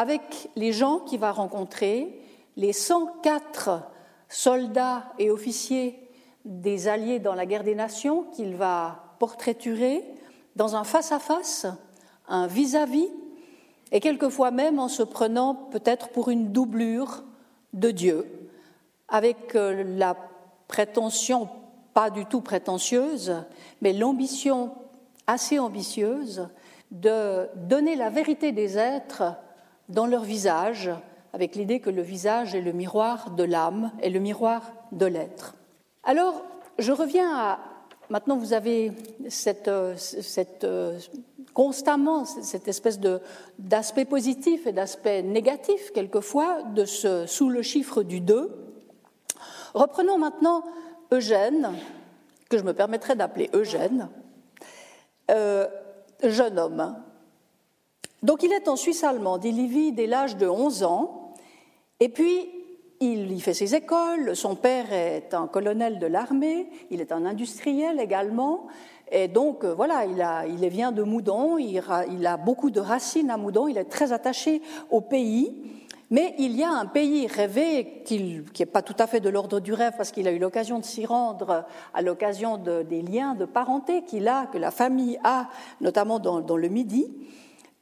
avec les gens qu'il va rencontrer, les 104 soldats et officiers des Alliés dans la guerre des nations qu'il va portraiturer dans un face-à-face, un vis-à-vis, et quelquefois même en se prenant peut-être pour une doublure de Dieu, avec euh, la prétention, pas du tout prétentieuse, mais l'ambition assez ambitieuse de donner la vérité des êtres dans leur visage, avec l'idée que le visage est le miroir de l'âme et le miroir de l'être. Alors, je reviens à. Maintenant, vous avez euh, euh, constamment cette espèce d'aspect positif et d'aspect négatif, quelquefois, de sous le chiffre du 2. Reprenons maintenant Eugène, que je me permettrai d'appeler Eugène, euh, jeune homme. Donc il est en Suisse allemande, il y vit dès l'âge de 11 ans, et puis il y fait ses écoles, son père est un colonel de l'armée, il est un industriel également, et donc euh, voilà, il, vient de Moudon, il a, beaucoup de racines à Moudon, il est très attaché au pays, mais il y a un pays rêvé qui n'est pas tout à fait de l'ordre du rêve parce qu'il a eu l'occasion de s'y rendre à l'occasion de, des liens de parenté qu'il a, que la famille a, notamment dans le Midi.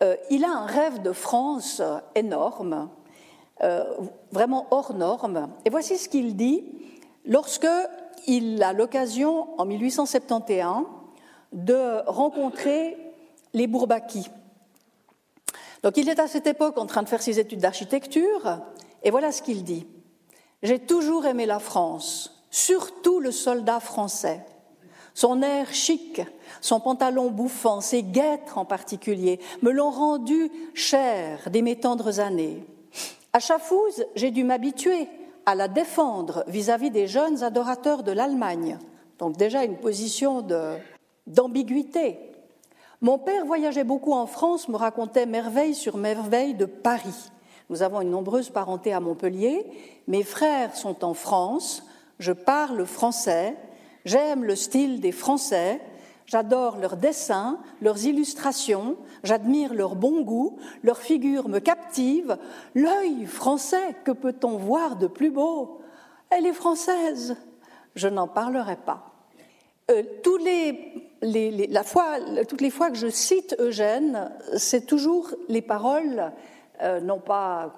Euh, il a un rêve de France énorme euh, vraiment hors norme. Et voici ce qu'il dit lorsque il a l'occasion, en 1871, de rencontrer les Bourbaki. Donc il est à cette époque en train de faire ses études d'architecture, et voilà ce qu'il dit. J'ai toujours aimé la France, surtout le soldat français. Son air chic, son pantalon bouffant, ses guêtres en particulier, me l'ont rendu cher dès mes tendres années. À Schaffhouse, j'ai dû m'habituer à la défendre vis-à-vis des jeunes adorateurs de l'Allemagne. Donc déjà une position d'ambiguïté. Mon père voyageait beaucoup en France, me racontait merveille sur merveille de Paris. Nous avons une nombreuse parenté à Montpellier. Mes frères sont en France. Je parle français. J'aime le style des Français. J'adore leurs dessins, leurs illustrations, j'admire leur bon goût, leurs figures me captivent. L'œil français, que peut-on voir de plus beau? Elle est française. Je n'en parlerai pas. Euh, toutes les fois que je cite Eugène, c'est toujours les paroles, euh, non pas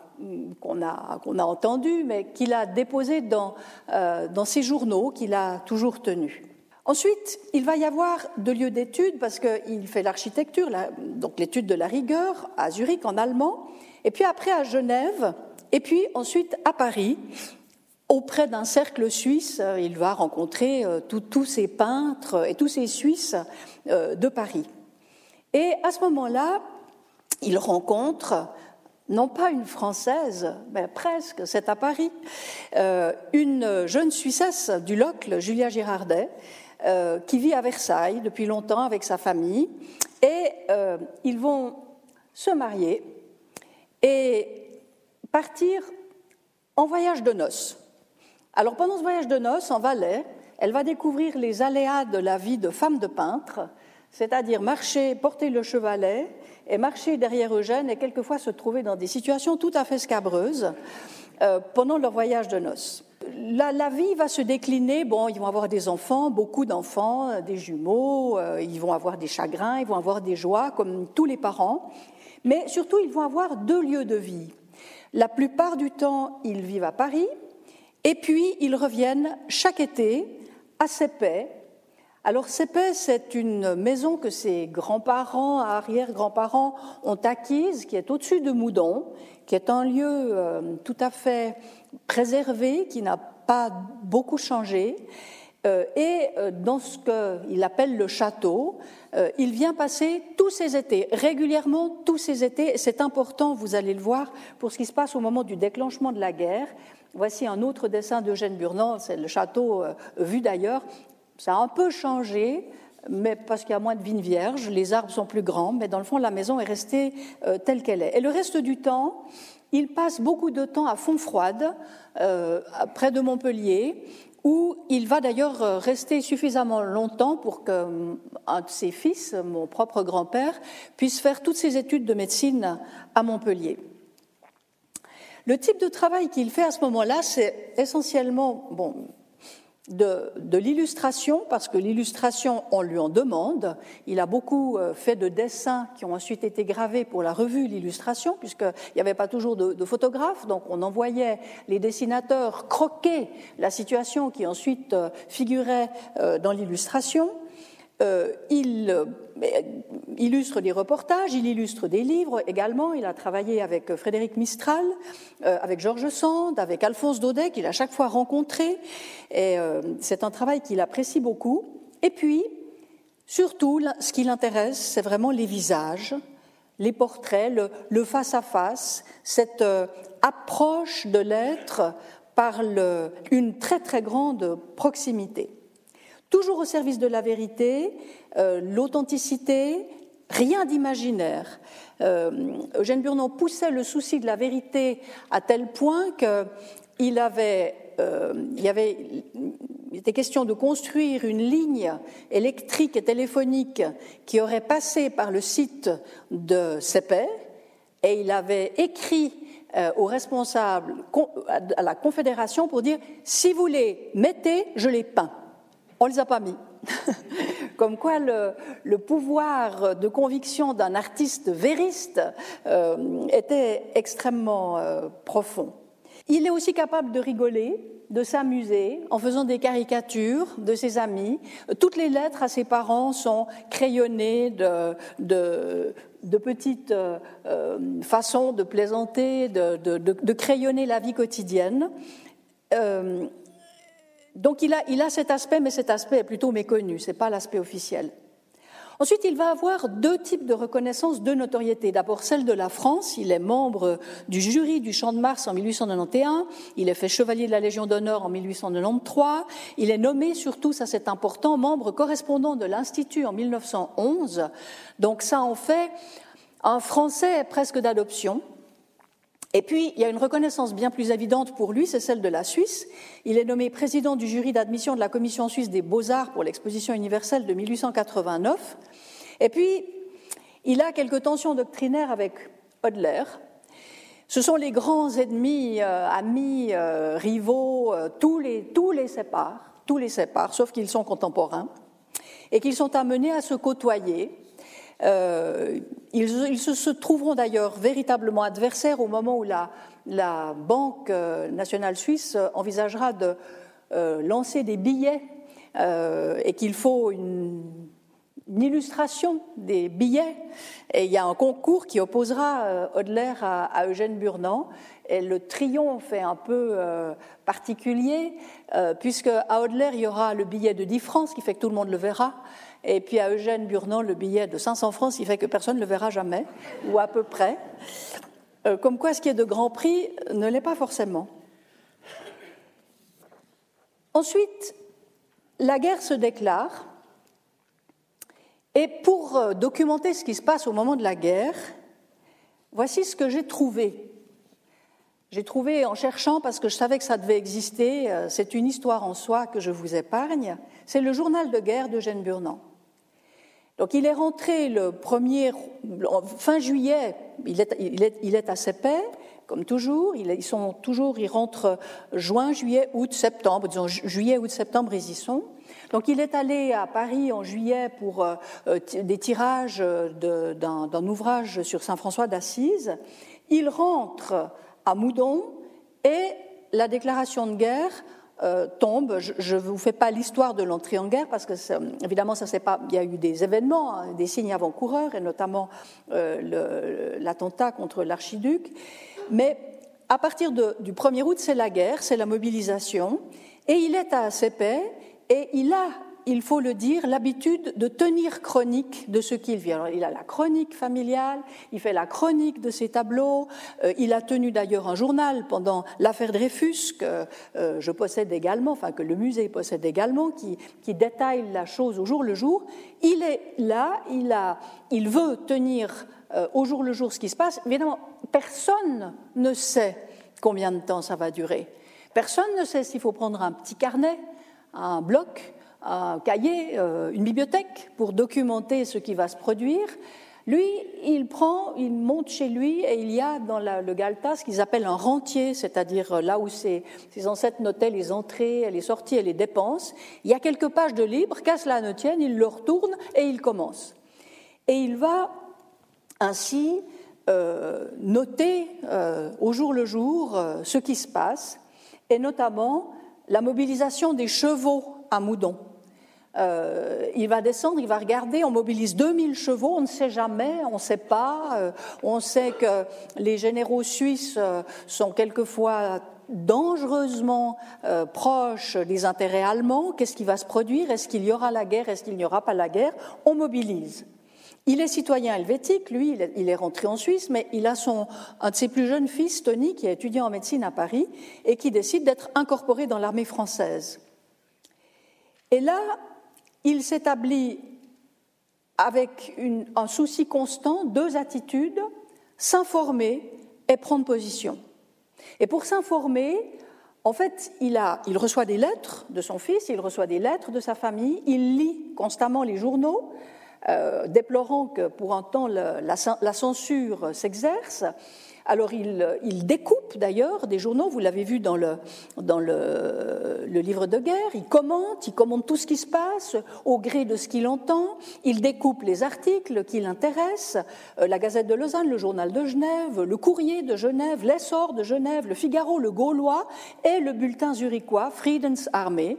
qu'on a, a entendues, mais qu'il a déposées dans, euh, dans ses journaux, qu'il a toujours tenus. Ensuite, il va y avoir deux lieux d'études parce qu'il fait l'architecture, donc l'étude de la rigueur à Zurich en allemand, et puis après à Genève, et puis ensuite à Paris. Auprès d'un cercle suisse, euh, il va rencontrer euh, tous ces peintres et tous ces Suisses de Paris. Et à ce moment-là, il rencontre non pas une Française, mais presque, c'est à Paris, une jeune Suissesse du Locle, Julia Girardet, euh, qui vit à Versailles depuis longtemps avec sa famille, et euh, ils vont se marier et partir en voyage de noces. Alors pendant ce voyage de noces, en Valais, elle va découvrir les aléas de la vie de femme de peintre, c'est-à-dire marcher, porter le chevalet et marcher derrière Eugène et quelquefois se trouver dans des situations tout à fait scabreuses euh, pendant leur voyage de noces la, vie va se décliner. Bon, ils vont avoir des enfants, beaucoup d'enfants, euh, des jumeaux, euh, ils vont avoir des chagrins, ils vont avoir des joies, comme tous les parents. Mais surtout, ils vont avoir deux lieux de vie. La plupart du temps, ils vivent à Paris, et puis ils reviennent chaque été à Sépais. Alors c'est une maison que ses grands-parents, arrière-grands-parents ont acquise, qui est au-dessus de Moudon, qui est un lieu euh, tout à fait préservé, qui n'a pas beaucoup changé. Euh, et euh, dans ce qu'il appelle le château, il vient passer tous ses étés, régulièrement tous ses étés. C'est important, vous allez le voir, pour ce qui se passe au moment du déclenchement de la guerre. Voici un autre dessin d'Eugène Burnand, c'est le château vu d'ailleurs. Ça a un peu changé, mais parce qu'il y a moins de vignes vierges, les arbres sont plus grands, mais dans le fond, la maison est restée telle qu'elle est. Et le reste du temps, il passe beaucoup de temps à Fontfroide, euh, près de Montpellier, où il va d'ailleurs euh, rester suffisamment longtemps pour qu'un de ses fils, mon propre grand-père, puisse faire toutes ses études de médecine à Montpellier. Le type de travail qu'il fait à ce moment-là, c'est essentiellement, bon, de, l'illustration, parce que l'illustration, on lui en demande. Il a beaucoup euh, fait de dessins qui ont ensuite été gravés pour la revue L'illustration, puisqu'il n'y avait pas toujours de, photographes, donc on envoyait les dessinateurs croquer la situation qui ensuite euh, figurait euh, dans l'illustration. Euh, il euh, illustre des reportages, il illustre des livres également. Il a travaillé avec Frédéric Mistral, euh, avec Georges Sand, avec Alphonse Daudet, qu'il a chaque fois rencontré. Et c'est un travail qu'il apprécie beaucoup. Et puis, surtout, ce qui l'intéresse, c'est vraiment les visages, les portraits, le face-à-face, cette approche de l'être par une très très grande proximité toujours au service de la vérité, euh, l'authenticité, rien d'imaginaire. Euh, Eugène Burnon poussait le souci de la vérité à tel point qu'il avait, euh, il y avait, il était question de construire une ligne électrique et téléphonique qui aurait passé par le site de Sepet, et il avait écrit aux responsables, à la Confédération, pour dire si vous les mettez, je les peins on ne les a pas mis. Comme quoi le, pouvoir de conviction d'un artiste vériste euh, était extrêmement euh, profond. Il est aussi capable de rigoler, de s'amuser en faisant des caricatures de ses amis. Toutes les lettres à ses parents sont crayonnées de, de, petites euh, façons de plaisanter, de, crayonner la vie quotidienne. Donc il a, cet aspect, mais cet aspect est plutôt méconnu, ce n'est pas l'aspect officiel. Ensuite, il va avoir deux types de reconnaissance de notoriété. D'abord, celle de la France. Il est membre du jury du Champ de Mars en 1891. Il est fait chevalier de la Légion d'honneur en 1893. Il est nommé, surtout, ça c'est important, membre correspondant de l'Institut en 1911. Donc ça en fait un Français presque d'adoption. Et puis, il y a une reconnaissance bien plus évidente pour lui, c'est celle de la Suisse. Il est nommé président du jury d'admission de la Commission suisse des beaux-arts pour l'exposition universelle de 1889. Et puis, il a quelques tensions doctrinaires avec Hodler. Ce sont les grands ennemis, euh, amis, euh, rivaux, euh, tous, les, tous les séparent, tous les séparent, sauf qu'ils sont contemporains, et qu'ils sont amenés à se côtoyer euh, ils, se, trouveront d'ailleurs véritablement adversaires au moment où la, Banque euh, nationale suisse envisagera de euh, lancer des billets et qu'il faut une, illustration des billets. Et il y a un concours qui opposera Hodler à, Eugène Burnand. Et le triomphe est un peu particulier, puisque à Hodler, il y aura le billet de 10 francs, qui fait que tout le monde le verra. Et puis à Eugène Burnand, le billet de 500 francs, il fait que personne ne le verra jamais, ou à peu près. Euh, comme quoi, ce qui est de grand prix ne l'est pas forcément. Ensuite, la guerre se déclare. Et pour euh, documenter ce qui se passe au moment de la guerre, voici ce que j'ai trouvé. J'ai trouvé en cherchant, parce que je savais que ça devait exister, euh, c'est une histoire en soi que je vous épargne, c'est le journal de guerre d'Eugène Burnand. Donc il est rentré le premier, fin juillet, il est, à Sepet, comme toujours. Ils sont toujours, ils rentrent juin, juillet, août, septembre. Disons juillet, août, septembre, ils y sont. Donc il est allé à Paris en juillet pour euh, des tirages d'un ouvrage sur Saint François d'Assise. Il rentre à Moudon et la déclaration de guerre euh, tombe. Je ne vous fais pas l'histoire de l'entrée en guerre parce que évidemment ça pas. Il y a eu des événements, hein, des signes avant-coureurs et notamment euh, l'attentat contre l'archiduc. Mais à partir du 1er août, c'est la guerre, c'est la mobilisation, et il est à Sepet et il a il faut le dire, l'habitude de tenir chronique de ce qu'il vit. Alors, il a la chronique familiale, il fait la chronique de ses tableaux, euh, il a tenu d'ailleurs un journal pendant l'affaire Dreyfus que euh, je possède également, enfin que le musée possède également, qui, détaille la chose au jour le jour. Il est là, il, a, il veut tenir euh, au jour le jour ce qui se passe. Évidemment, personne ne sait combien de temps ça va durer. Personne ne sait s'il faut prendre un petit carnet, un bloc, un cahier, euh, une bibliothèque pour documenter ce qui va se produire. Lui, il prend, il monte chez lui et il y a dans le Galta ce qu'ils appellent un rentier, c'est-à-dire là où ses, ancêtres notaient les entrées, les sorties et les dépenses. Il y a quelques pages de libre, qu'à cela ne tienne, il le retourne et il commence. Et il va ainsi euh, noter euh, au jour le jour euh, ce qui se passe, et notamment la mobilisation des chevaux à Moudon. Il va descendre, il va regarder, on mobilise 2000 chevaux, on ne sait jamais, on ne sait pas. on sait que les généraux suisses sont quelquefois dangereusement proches des intérêts allemands. Qu'est-ce qui va se produire? Est-ce qu'il y aura la guerre? Est-ce qu'il n'y aura pas la guerre? On mobilise. Il est citoyen helvétique, lui, il est rentré en Suisse, mais il a son, un de ses plus jeunes fils, Tony, qui est étudiant en médecine à Paris et qui décide d'être incorporé dans l'armée française. Et là, il s'établit avec un souci constant, deux attitudes, s'informer et prendre position. Et pour s'informer, en fait, il, reçoit des lettres de son fils, il reçoit des lettres de sa famille, il lit constamment les journaux, euh, déplorant que pour un temps la, censure s'exerce. Alors il, découpe d'ailleurs des journaux, vous l'avez vu dans, le, livre de guerre, il commente, il commente tout ce qui se passe au gré de ce qu'il entend, il découpe les articles qui l'intéressent, euh, la Gazette de Lausanne, le Journal de Genève, le Courrier de Genève, l'Essor de Genève, le Figaro, le Gaulois et le bulletin zurichois Friedensarmee.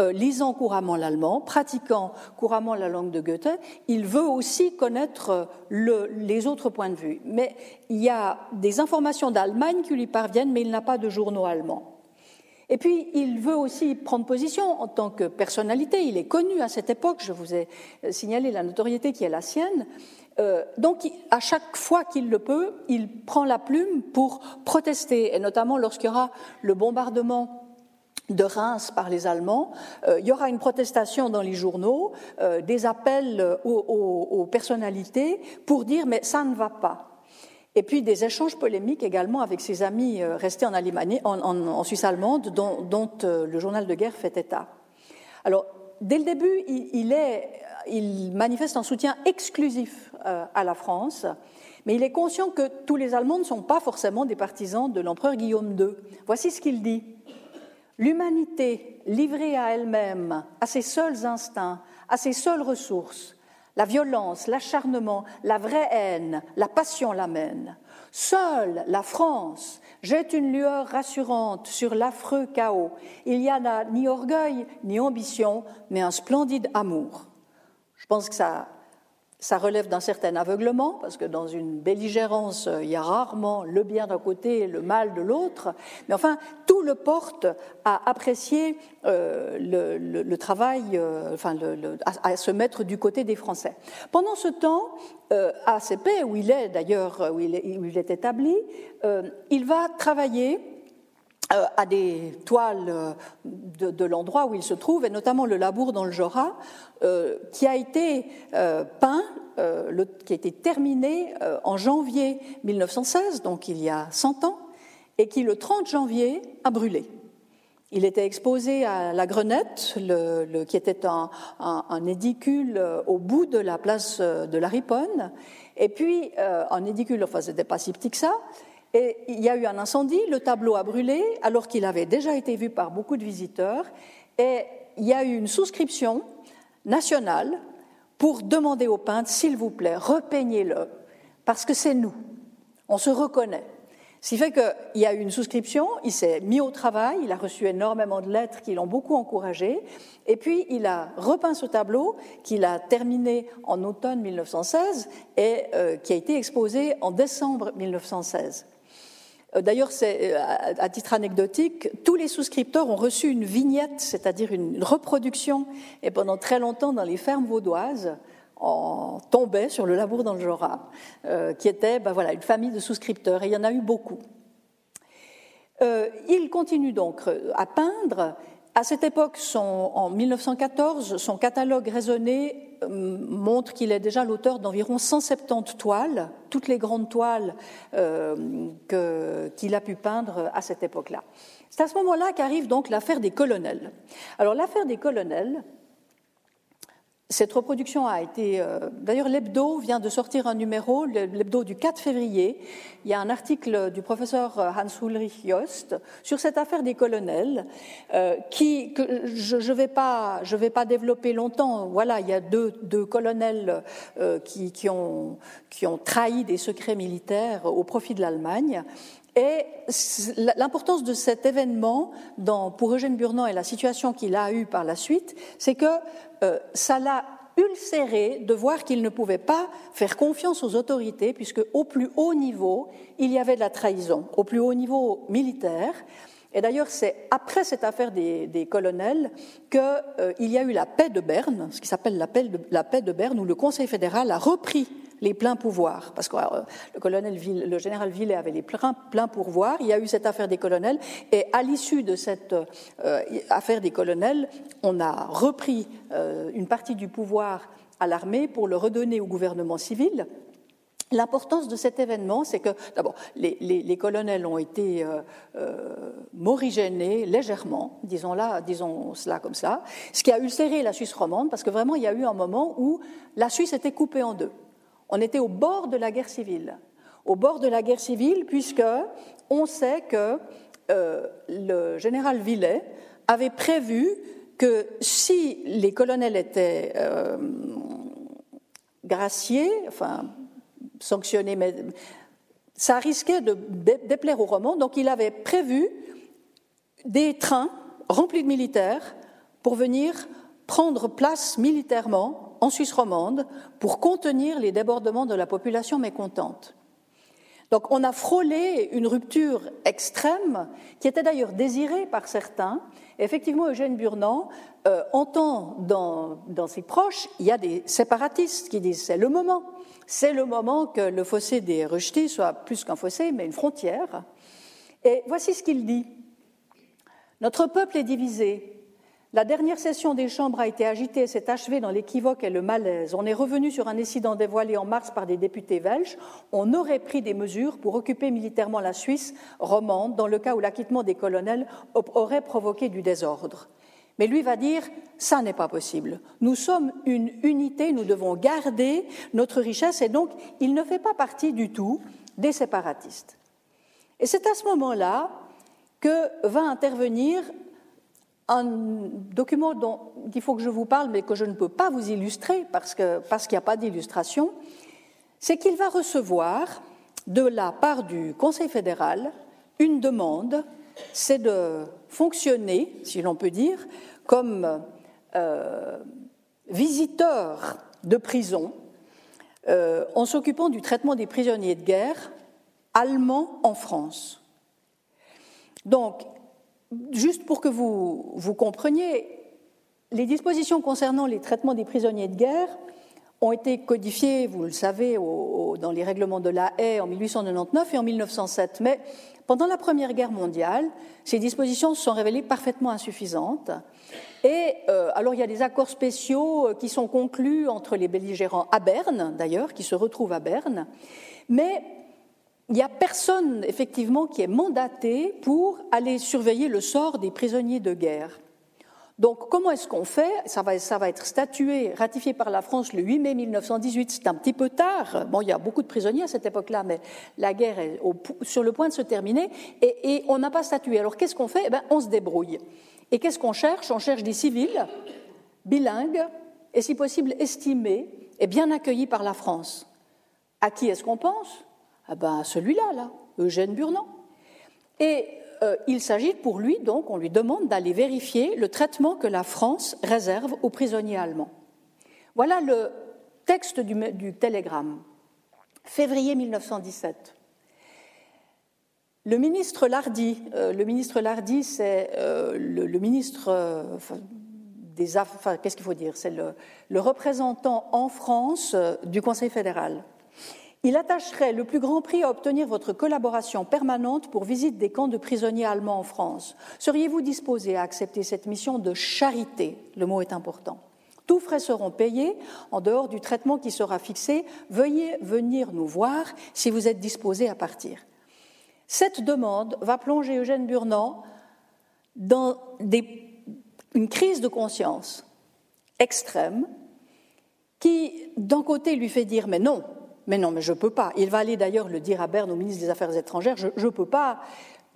Euh, lisant couramment l'allemand, pratiquant couramment la langue de Goethe, il veut aussi connaître euh, les autres points de vue. Mais il y a des informations d'Allemagne qui lui parviennent, mais il n'a pas de journaux allemands. Et puis, il veut aussi prendre position en tant que personnalité. Il est connu à cette époque, je vous ai euh, signalé la notoriété qui est la sienne. donc, à chaque fois qu'il le peut, il prend la plume pour protester, et notamment lorsqu'il y aura le bombardement de Reims par les Allemands. Euh, il y aura une protestation dans les journaux, euh, des appels aux, personnalités pour dire mais ça ne va pas. Et puis des échanges polémiques également avec ses amis euh, restés en, Allemagne, en, Suisse allemande, dont, le journal de guerre fait état. Alors, dès le début, il manifeste un soutien exclusif à la France, mais il est conscient que tous les Allemands ne sont pas forcément des partisans de l'empereur Guillaume II. Voici ce qu'il dit. L'humanité livrée à elle-même, à ses seuls instincts, à ses seules ressources, la violence, l'acharnement, la vraie haine, la passion l'amène. Seule la France jette une lueur rassurante sur l'affreux chaos. Il n'y a là ni orgueil ni ambition, mais un splendide amour. Je pense que ça ça relève d'un certain aveuglement, parce que dans une belligérance, il y a rarement le bien d'un côté et le mal de l'autre. Mais enfin, tout le porte à apprécier euh, le, travail, euh, enfin, à, se mettre du côté des Français. Pendant ce temps, euh, à CP, où il est d'ailleurs, où, il est établi, il va travailler euh, à des toiles euh, de, l'endroit où il se trouve, et notamment le labour dans le Jura, euh, qui a été peint, qui a été terminé en janvier 1916, donc il y a 100 ans, et qui le 30 janvier a brûlé. Il était exposé à la Grenette, qui était un, un, édicule au bout de la place de la Riponne, et puis un édicule, enfin c'était pas si petit que ça, il y a eu un incendie, le tableau a brûlé, alors qu'il avait déjà été vu par beaucoup de visiteurs. Et il y a eu une souscription nationale pour demander au peintre, s'il vous plaît, repeignez-le, parce que c'est nous, on se reconnaît. Ce qui fait qu'il y a eu une souscription, il s'est mis au travail, il a reçu énormément de lettres qui l'ont beaucoup encouragé, et puis il a repeint ce tableau qu'il a terminé en automne 1916 et euh, qui a été exposé en décembre 1916. Euh, d'ailleurs, c'est, euh, à titre anecdotique, tous les souscripteurs ont reçu une vignette, c'est-à-dire une reproduction, et pendant très longtemps dans les fermes vaudoises, on tombait sur le labour dans le euh, qui était ben voilà, une famille de souscripteurs, et il y en a eu beaucoup. il continue donc à peindre. À cette époque, en 1914, son catalogue raisonné euh, montre qu'il est déjà l'auteur d'environ 170 toiles, toutes les grandes toiles euh, qu'il a pu peindre à cette époque-là. C'est à ce moment-là qu'arrive donc l'affaire des colonels. Alors l'affaire des colonels, cette reproduction a été. Euh, d'ailleurs, l'hebdo vient de sortir un numéro, l'hebdo du 4 février. Il y a un article du professeur Hans-Ulrich Jost sur cette affaire des colonels, euh, qui, que je ne vais, pas, je vais pas développer longtemps. Voilà, il y a deux, deux colonels euh, qui, qui, ont, qui ont trahi des secrets militaires au profit de l'Allemagne. Et l'importance de cet événement dans, pour Eugène Burnand et la situation qu'il a eue par la suite, c'est que euh, ça l'a ulcéré de voir qu'il ne pouvait pas faire confiance aux autorités, puisque au plus haut niveau, il y avait de la trahison, au plus haut niveau militaire. Et d'ailleurs, c'est après cette affaire des, colonels qu'il euh, y a eu la paix de Berne, ce qui s'appelle la, la paix de Berne, où le Conseil fédéral a repris les pleins pouvoirs, parce que euh, le, colonel le général Villet avait les pleins, pleins, pouvoirs. Il y a eu cette affaire des colonels, et à l'issue de cette euh, affaire des colonels, on a repris euh, une partie du pouvoir à l'armée pour le redonner au gouvernement civil. L'importance de cet événement, c'est que, d'abord, les, colonels ont été morigénés légèrement, disons, là, disons cela comme ça, ce qui a ulcéré la Suisse romande, parce que vraiment, il y a eu un moment où la Suisse était coupée en deux. On était au bord de la guerre civile. Au bord de la guerre civile, puisque on sait que euh, le général Villet avait prévu que si les colonels étaient euh, graciés, enfin sanctionnés, mais ça risquait de déplaire aux Romans, donc il avait prévu des trains remplis de militaires pour venir prendre place militairement en Suisse romande pour contenir les débordements de la population mécontente. Donc on a frôlé une rupture extrême qui était d'ailleurs désirée par certains. effectivement, Eugène Burnand euh, entend dans, dans, ses proches, il y a des séparatistes qui disent c'est le moment, c'est le moment que le fossé des rejetés soit plus qu'un fossé, mais une frontière. Et voici ce qu'il dit. Notre peuple est divisé, la dernière session des chambres a été agitée et s'est achevée dans l'équivoque et le malaise. On est revenu sur un incident dévoilé en mars par des députés belges. On aurait pris des mesures pour occuper militairement la Suisse romande dans le cas où l'acquittement des colonels aurait provoqué du désordre. Mais lui va dire, ça n'est pas possible. Nous sommes une unité, nous devons garder notre richesse et donc il ne fait pas partie du tout des séparatistes. Et c'est à ce moment-là que va intervenir un document dont il faut que je vous parle, mais que je ne peux pas vous illustrer parce qu'il n'y a pas d'illustration, c'est qu'il va recevoir de la part du Conseil fédéral une demande, c'est de fonctionner, si l'on peut dire, comme euh, visiteur de prison euh, en s'occupant du traitement des prisonniers de guerre allemands en France. Donc, juste pour que vous, vous compreniez, les dispositions concernant les traitements des prisonniers de guerre ont été codifiées, vous le savez, dans les règlements de la Haye en 1899 et en 1907. Mais pendant la Première Guerre mondiale, ces dispositions se sont révélées parfaitement insuffisantes. Et euh, alors, il y a des accords spéciaux euh, qui sont conclus entre les belligérants à Berne, d'ailleurs, qui se retrouvent à Berne. Mais il n'y a personne, effectivement, qui est mandaté pour aller surveiller le sort des prisonniers de guerre. Donc, comment est-ce qu'on fait? Ça va, va, être statué, ratifié par la France le 8 mai 1918. C'est un petit peu tard. Bon, il y a beaucoup de prisonniers à cette époque-là, mais la guerre est sur le point de se terminer et, et on n'a pas statué. Alors, qu'est-ce qu'on fait? Eh bien, On se débrouille. Et qu'est-ce qu'on cherche? On cherche des civils, bilingues, et si possible estimés et bien accueillis par la France. À qui est-ce qu'on pense? Ah ben celui-là, là, Eugène Burnand. Et euh, il s'agit pour lui, donc, on lui demande d'aller vérifier le traitement que la France réserve aux prisonniers allemands. Voilà le texte du, télégramme. Février 1917. Le ministre Lardy, euh, le ministre Lardy, c'est euh, le, ministre des Affaires, qu'est-ce qu'il faut dire? C'est le, représentant en France du Conseil fédéral. Il attacherait le plus grand prix à obtenir votre collaboration permanente pour visite des camps de prisonniers allemands en France. Seriez-vous disposé à accepter cette mission de charité? Le mot est important. Tous frais seront payés en dehors du traitement qui sera fixé. Veuillez venir nous voir si vous êtes disposé à partir. Cette demande va plonger Eugène Burnand dans une crise de conscience extrême qui, d'un côté, lui fait dire Mais non, mais non, mais je ne peux pas. Il va aller d'ailleurs le dire à Berne, au ministre des Affaires étrangères Je ne peux pas.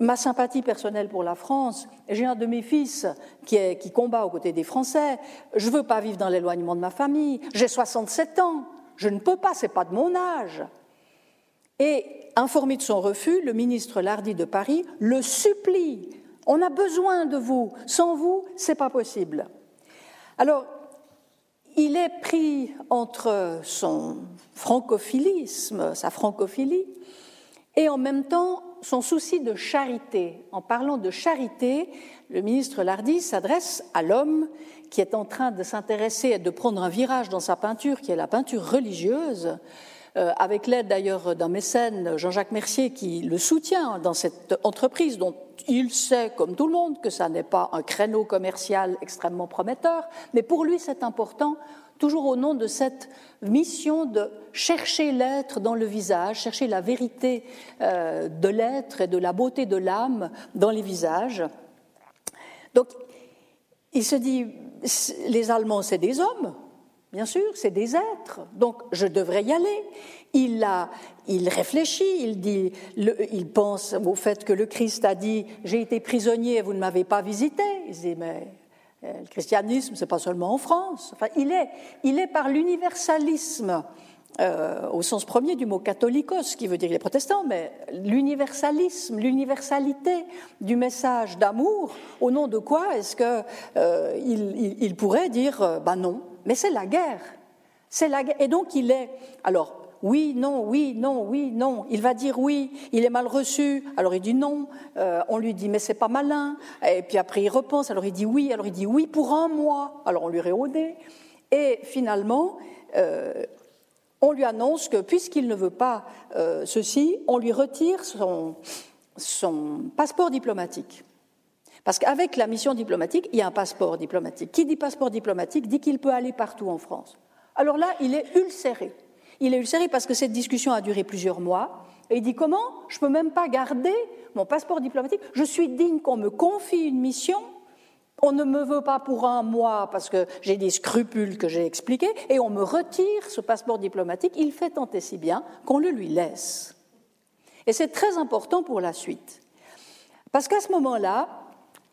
Ma sympathie personnelle pour la France, j'ai un de mes fils qui, qui combat aux côtés des Français, je ne veux pas vivre dans l'éloignement de ma famille, j'ai 67 ans, je ne peux pas, ce n'est pas de mon âge. Et informé de son refus, le ministre Lardy de Paris le supplie. On a besoin de vous. Sans vous, c'est pas possible. Alors, il est pris entre son francophilisme, sa francophilie, et en même temps son souci de charité. En parlant de charité, le ministre Lardy s'adresse à l'homme qui est en train de s'intéresser et de prendre un virage dans sa peinture, qui est la peinture religieuse, euh, avec l'aide d'ailleurs d'un mécène, Jean-Jacques Mercier, qui le soutient dans cette entreprise dont il sait, comme tout le monde, que ça n'est pas un créneau commercial extrêmement prometteur, mais pour lui c'est important, toujours au nom de cette mission de chercher l'être dans le visage, chercher la vérité euh, de l'être et de la beauté de l'âme dans les visages. Donc, il se dit, les Allemands, c'est des hommes, Bien sûr, c'est des êtres, donc je devrais y aller. Il, a, réfléchit, il, dit, il pense au fait que le Christ a dit J'ai été prisonnier vous ne m'avez pas visité. Il dit Mais euh, le christianisme, c'est pas seulement en France. Il, est, par l'universalisme, euh, au sens premier du mot catholicos, qui veut dire les protestants, mais l'universalisme, l'universalité du message d'amour, au nom de quoi est-ce qu'il euh, il, pourrait dire Ben non mais c'est la guerre. C'est la guerre. Et donc il est. Alors, oui, non, oui, non, oui, non. Il va dire oui, il est mal reçu, alors il dit non. Euh, on lui dit mais c'est pas malin. Et puis après il repense, alors il dit oui, alors il dit oui pour un mois. Alors on lui réaudait. Et finalement, euh, on lui annonce que puisqu'il ne veut pas euh, ceci, on lui retire son passeport diplomatique. Parce qu'avec la mission diplomatique, il y a un passeport diplomatique. Qui dit passeport diplomatique dit qu'il peut aller partout en France. Alors là, il est ulcéré. Il est ulcéré parce que cette discussion a duré plusieurs mois. Et il dit comment Je ne peux même pas garder mon passeport diplomatique? Je suis digne qu'on me confie une mission. On ne me veut pas pour un mois parce que j'ai des scrupules que j'ai expliqués. Et on me retire ce passeport diplomatique. Il fait tenter si bien qu'on le lui laisse. Et c'est très important pour la suite. Parce qu'à ce moment-là,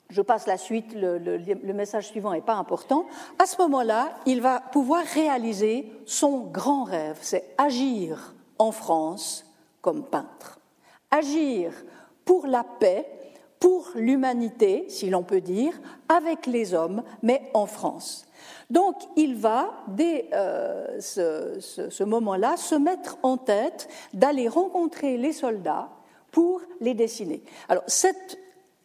je passe la suite, le, message suivant n'est pas important, à ce moment-là, il va pouvoir réaliser son grand rêve, c'est agir en France comme peintre. Agir pour la paix, pour l'humanité, si l'on peut dire, avec les hommes, mais en France. Donc il va, dès euh, ce, ce moment-là, se mettre en tête d'aller rencontrer les soldats pour les dessiner. Alors cette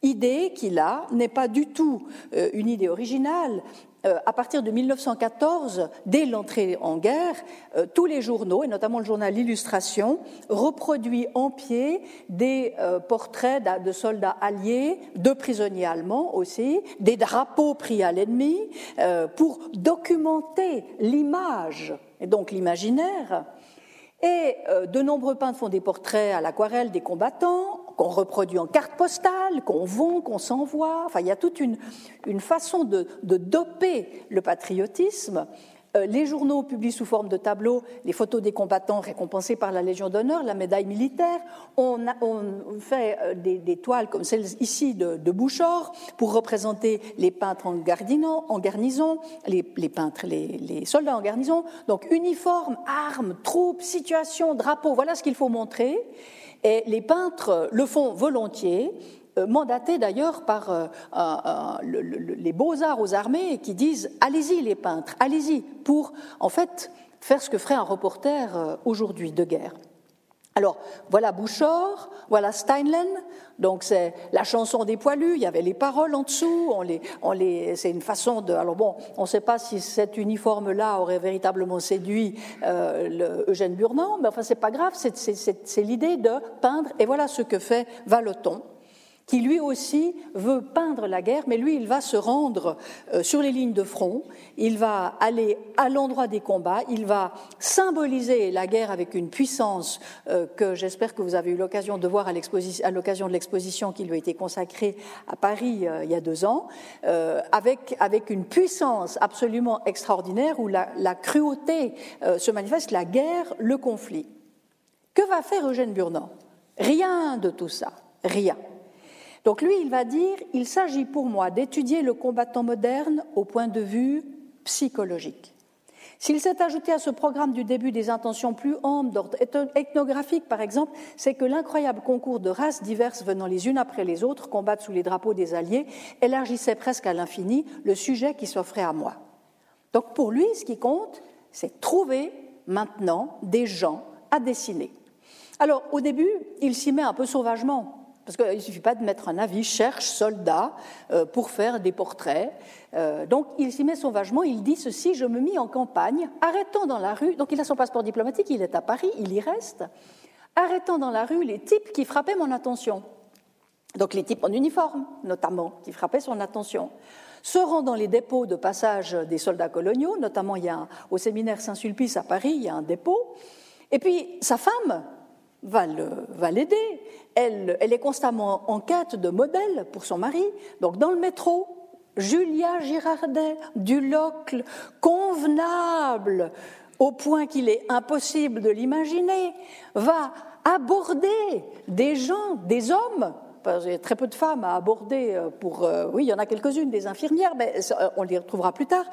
idée qu'il a n'est pas du tout euh, une idée originale. Euh, à partir de 1914, dès l'entrée en guerre, euh, tous les journaux, et notamment le journal L'Illustration, reproduit en pied des portraits de soldats alliés, de prisonniers allemands aussi, des drapeaux pris à l'ennemi, pour documenter l'image, et donc l'imaginaire. Et de nombreux peintres font des portraits à l'aquarelle des combattants, qu'on reproduit en carte postale, qu'on vend, qu'on s'envoie. Enfin, il y a toute une, façon de, doper le patriotisme. Euh, les journaux publient sous forme de tableaux les photos des combattants récompensés par la Légion d'honneur, la médaille militaire. On, fait euh, des, toiles comme celle ici de, de Bouchard pour représenter les peintres en, en garnison, les, peintres, les, les, soldats en garnison. Donc uniformes, armes, troupes, situations, drapeaux, voilà ce qu'il faut montrer. Et les peintres le font volontiers, euh, mandatés d'ailleurs par euh, les beaux-arts aux armées qui disent allez-y les peintres, allez-y, pour en fait faire ce que ferait un reporter euh, aujourd'hui de guerre. Alors, voilà Bouchard, voilà Steinlen, donc c'est la chanson des poilus, il y avait les paroles en dessous, on les, on les, c'est une façon de... Alors bon, on ne sait pas si cet uniforme-là aurait véritablement séduit euh, Eugène Burnand, mais enfin c'est pas grave, c'est l'idée de peindre, et voilà ce que fait Valeton, qui lui aussi veut peindre la guerre, mais lui, il va se rendre euh, sur les lignes de front, il va aller à l'endroit des combats, il va symboliser la guerre avec une puissance euh, que j'espère que vous avez eu l'occasion de voir à l'occasion de l'exposition qui lui a été consacrée à Paris euh, il y a deux ans, avec, une puissance absolument extraordinaire où la, la cruauté se manifeste, la guerre, le conflit. Que va faire Eugène Burnand? Rien de tout ça, rien. Donc lui, il va dire, il s'agit pour moi d'étudier le combattant moderne au point de vue psychologique. S'il s'est ajouté à ce programme du début des intentions plus amples d'ordre ethnographique, par exemple, c'est que l'incroyable concours de races diverses venant les unes après les autres combattre sous les drapeaux des Alliés élargissait presque à l'infini le sujet qui s'offrait à moi. Donc pour lui, ce qui compte, c'est trouver maintenant des gens à dessiner. Alors au début, il s'y met un peu sauvagement. Parce qu'il ne suffit pas de mettre un avis, cherche soldat euh, pour faire des portraits. Euh, donc il s'y met sauvagement, il dit ceci, je me mis en campagne, arrêtant dans la rue, donc il a son passeport diplomatique, il est à Paris, il y reste, arrêtant dans la rue les types qui frappaient mon attention. Donc les types en uniforme, notamment, qui frappaient son attention. Se rend dans les dépôts de passage des soldats coloniaux, notamment il y a au séminaire Saint-Sulpice à Paris, il y a un dépôt. Et puis sa femme, va l'aider. Elle, est constamment en quête de modèles pour son mari. Donc dans le métro, Julia Girardet, du Locle, convenable au point qu'il est impossible de l'imaginer, va aborder des gens, des hommes a très peu de femmes à aborder euh, pour, euh, oui, il y en a quelques-unes, des infirmières, mais euh, on les retrouvera plus tard,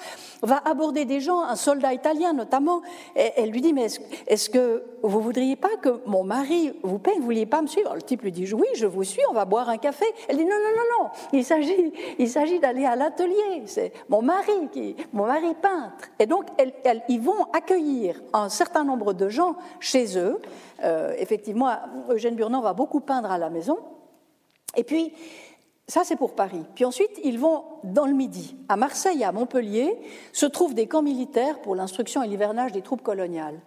va aborder des gens, un soldat italien notamment, et elle lui dit, mais est-ce, que vous voudriez pas que mon mari vous paye, vous vouliez pas me suivre? Le type lui dit, oui, je vous suis, on va boire un café. Elle dit, non, non, non, non, il s'agit, il s'agit d'aller à l'atelier, c'est mon mari qui, mon mari peintre. Et donc, ils vont accueillir un certain nombre de gens chez eux. effectivement, Eugène Burnand va beaucoup peindre à la maison. Et puis, ça, c'est pour Paris. Puis ensuite, ils vont dans le Midi. À Marseille et à Montpellier se trouvent des camps militaires pour l'instruction et l'hivernage des troupes coloniales.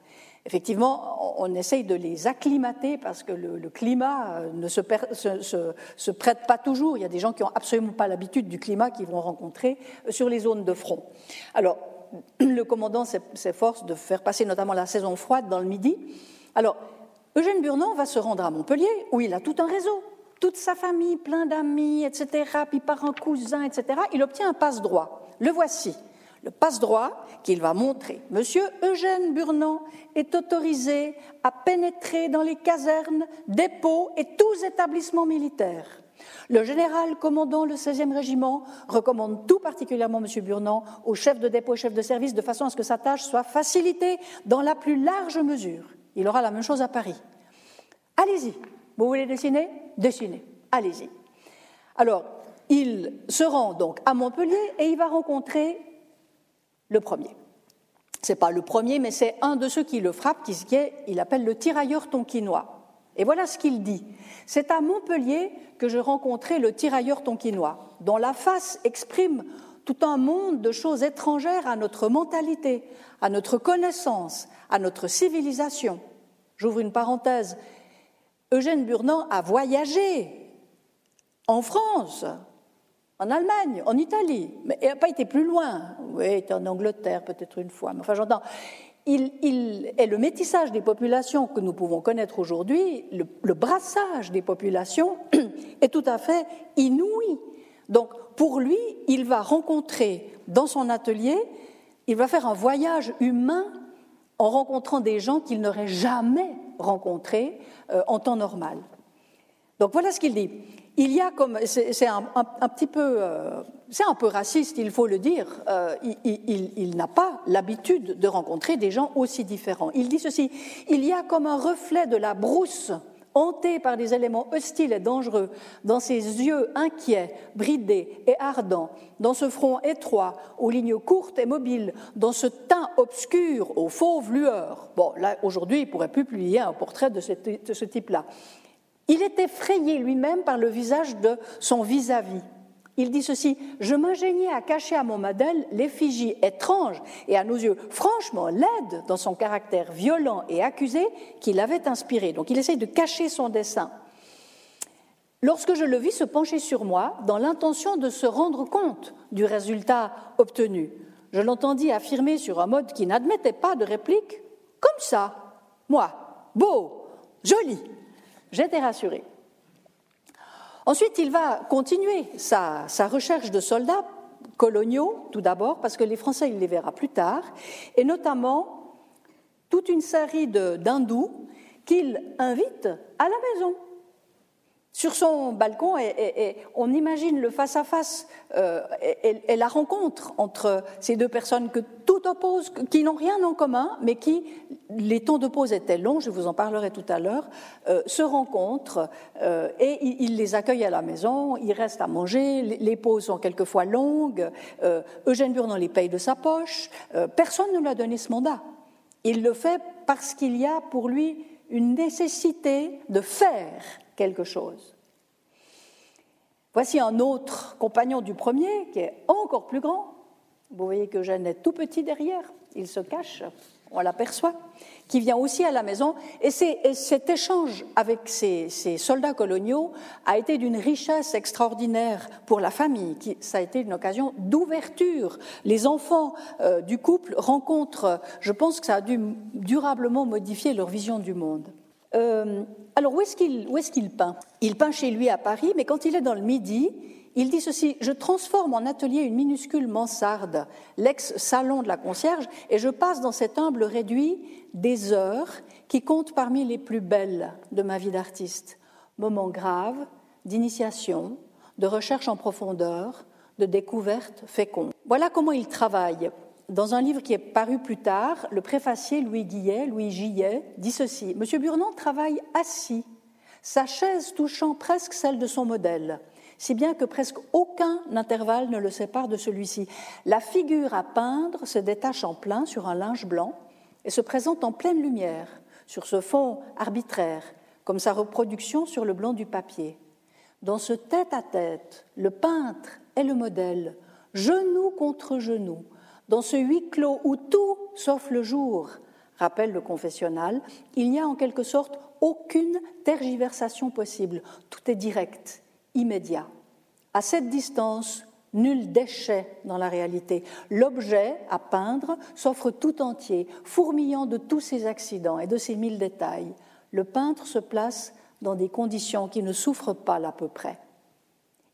Effectivement, on essaye de les acclimater parce que le, climat euh, ne se, prête pas toujours. Il y a des gens qui n'ont absolument pas l'habitude du climat qu'ils vont rencontrer euh, sur les zones de front. Alors, le commandant s'efforce de faire passer notamment la saison froide dans le Midi. Alors, Eugène Burnand va se rendre à Montpellier, où il a tout un réseau toute sa famille, plein d'amis, etc., puis par un etc., il obtient un passe-droit. Le voici. Le passe-droit qu'il va montrer. Monsieur Eugène Burnand est autorisé à pénétrer dans les casernes, dépôts et tous établissements militaires. Le général commandant le 16e régiment recommande tout particulièrement M. Burnand au chef de dépôt et chef de service de façon à ce que sa tâche soit facilitée dans la plus large mesure. Il aura la même chose à Paris. Allez-y, vous voulez dessiner? Dessiner. Allez-y. Alors, il se rend donc à Montpellier et il va rencontrer le premier. Ce n'est pas le premier, mais c'est un de ceux qui le frappe, qui, est, il appelle le tirailleur tonquinois. Et voilà ce qu'il dit. C'est à Montpellier que je rencontrai le tirailleur tonquinois, dont la face exprime tout un monde de choses étrangères à notre mentalité, à notre connaissance, à notre civilisation. J'ouvre une parenthèse. Eugène Burnand a voyagé en France, en Allemagne, en Italie, mais il n'a pas été plus loin. Oui, il était en Angleterre peut-être une fois, mais enfin j'entends. Il, est le métissage des populations que nous pouvons connaître aujourd'hui, le, le, brassage des populations est tout à fait inouï. Donc pour lui, il va rencontrer dans son atelier, il va faire un voyage humain en rencontrant des gens qu'il n'aurait jamais rencontrés euh, en temps normal. Donc voilà ce qu'il dit. Il y a comme c'est un, petit peu euh, c'est un peu raciste, il faut le dire. Euh, il, il n'a pas l'habitude de rencontrer des gens aussi différents. Il dit ceci il y a comme un reflet de la brousse hanté par des éléments hostiles et dangereux, dans ses yeux inquiets, bridés et ardents, dans ce front étroit, aux lignes courtes et mobiles, dans ce teint obscur, aux fauves lueurs. Bon, là, aujourd'hui, il pourrait plus publier un portrait de ce type-là. Il est effrayé lui-même par le visage de son vis-à-vis. vis à vis il dit ceci Je m'ingéniais à cacher à mon modèle l'effigie étrange et à nos yeux franchement laide dans son caractère violent et accusé qui l'avait inspiré. Donc il essaye de cacher son dessin. lorsque je le vis se pencher sur moi dans l'intention de se rendre compte du résultat obtenu. Je l'entendis affirmer sur un mode qui n'admettait pas de réplique, comme ça, moi, beau, joli. J'étais rassurée. Ensuite, il va continuer sa, recherche de soldats coloniaux, tout d'abord, parce que les Français, il les verra plus tard, et notamment toute une série d'hindous qu'il invite à la maison sur son balcon on imagine le face-à-face euh, et, la rencontre entre ces deux personnes que tout oppose, qui n'ont rien en commun, mais qui, les temps de pause étaient longs, je vous en parlerai tout à l'heure, euh, se rencontrent euh, et il, les accueille à la maison, ils restent à manger, les, pauses sont quelquefois longues, Eugène Burnand les paye de sa poche, personne ne lui a donné ce mandat. Il le fait parce qu'il y a pour lui une nécessité de faire quelque chose. Voici un autre compagnon du premier qui est encore plus grand. Vous voyez que Jeanne est tout petit derrière, il se cache, on l'aperçoit, qui vient aussi à la maison. Et, cet échange avec ces, soldats coloniaux a été d'une richesse extraordinaire pour la famille. Qui, ça a été une occasion d'ouverture. Les enfants euh, du couple rencontrent, je pense que ça a dû durablement modifier leur vision du monde. Euh, alors, où est-ce qu'il peint? Il peint chez lui à Paris, mais quand il est dans le Midi, il dit ceci Je transforme en atelier une minuscule mansarde, l'ex-salon de la concierge, et je passe dans cet humble réduit des heures qui comptent parmi les plus belles de ma vie d'artiste. Moments graves, d'initiation, de recherche en profondeur, de découverte féconde. Voilà comment il travaille dans un livre qui est paru plus tard, le préfacier Louis Guillet, Gillet, dit ceci Monsieur Burnand travaille assis, sa chaise touchant presque celle de son modèle, si bien que presque aucun intervalle ne le sépare de celui-ci. La figure à peindre se détache en plein sur un linge blanc et se présente en pleine lumière sur ce fond arbitraire, comme sa reproduction sur le blanc du papier. Dans ce tête-à-tête, le peintre est le modèle, genou contre genou, dans ce huis clos où tout, sauf le jour, rappelle le confessionnal, il n'y a en quelque sorte aucune tergiversation possible. Tout est direct, immédiat. À cette distance, nul déchet dans la réalité. L'objet à peindre s'offre tout entier, fourmillant de tous ses accidents et de ses mille détails. Le peintre se place dans des conditions qui ne souffrent pas l'à peu près.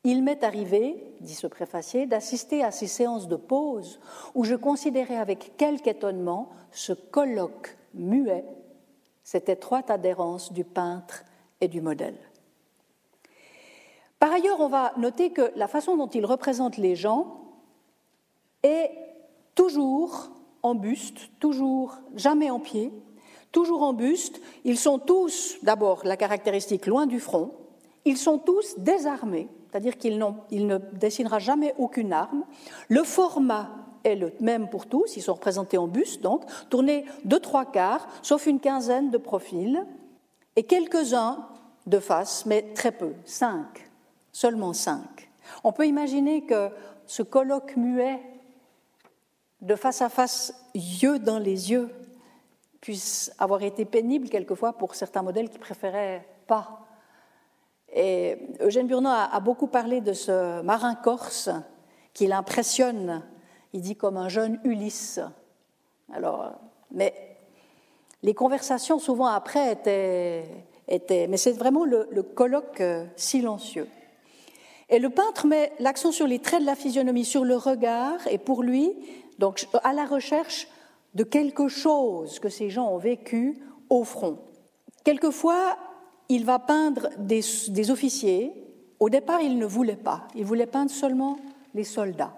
Il m'est arrivé, dit ce préfacier, d'assister à ces séances de pause où je considérais avec quelque étonnement ce colloque muet, cette étroite adhérence du peintre et du modèle. Par ailleurs, on va noter que la façon dont il représente les gens est toujours en buste, toujours jamais en pied, toujours en buste. Ils sont tous, d'abord, la caractéristique loin du front, ils sont tous désarmés, c'est-à-dire qu'il ne dessinera jamais aucune arme. Le format est le même pour tous, ils sont représentés en buste, donc, tournés de trois quarts, sauf une quinzaine de profils, et quelques-uns de face, mais très peu, cinq, seulement cinq. On peut imaginer que ce colloque muet de face à face, yeux dans les yeux, puisse avoir été pénible quelquefois pour certains modèles qui préféraient pas et Eugène Burnand a, beaucoup parlé de ce marin corse qui l'impressionne, il dit comme un jeune Ulysse. Alors, mais les conversations souvent après étaient, mais c'est vraiment le, le, colloque euh, silencieux. Et le peintre met l'accent sur les traits de la physionomie, sur le regard, et pour lui, donc à la recherche de quelque chose que ces gens ont vécu au front. Quelquefois, il va peindre des, officiers. Au départ, il ne voulait pas. Il voulait peindre seulement les soldats,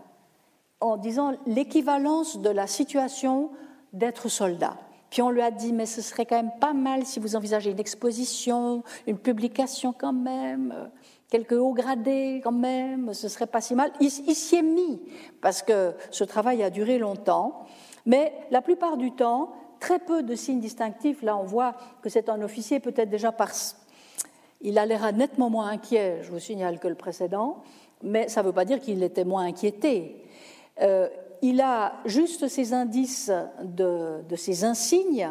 en disant l'équivalence de la situation d'être soldat. Puis on lui a dit, mais ce serait quand même pas mal si vous envisagez une exposition, une publication quand même, quelques hauts gradés quand même, ce serait pas si mal. Il, il s'y est mis, parce que ce travail a duré longtemps, mais la plupart du temps, très peu de signes distinctifs. Là, on voit que c'est un officier peut-être déjà par... Il a l'air nettement moins inquiet, je vous signale, que le précédent, mais ça ne veut pas dire qu'il était moins inquiété. Euh, il a juste ces indices de, ces insignes,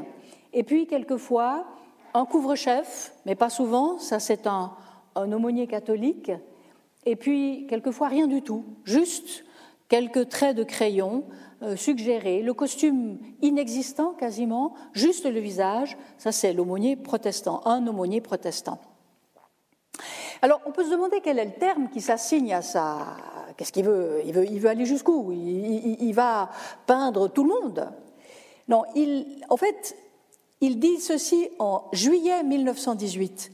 et puis quelquefois un couvre-chef, mais pas souvent, ça c'est un, un aumônier catholique, et puis quelquefois rien du tout, juste quelques traits de crayon euh, suggérés, le costume inexistant quasiment, juste le visage, ça c'est l'aumônier protestant, un aumônier protestant. Alors on peut se demander quel est le terme qui s'assigne à ça. Qu'est-ce qu'il veut? Il, veut il veut aller jusqu'où? Il, il, va peindre tout le monde? Non, il, en fait, il dit ceci en juillet 1918.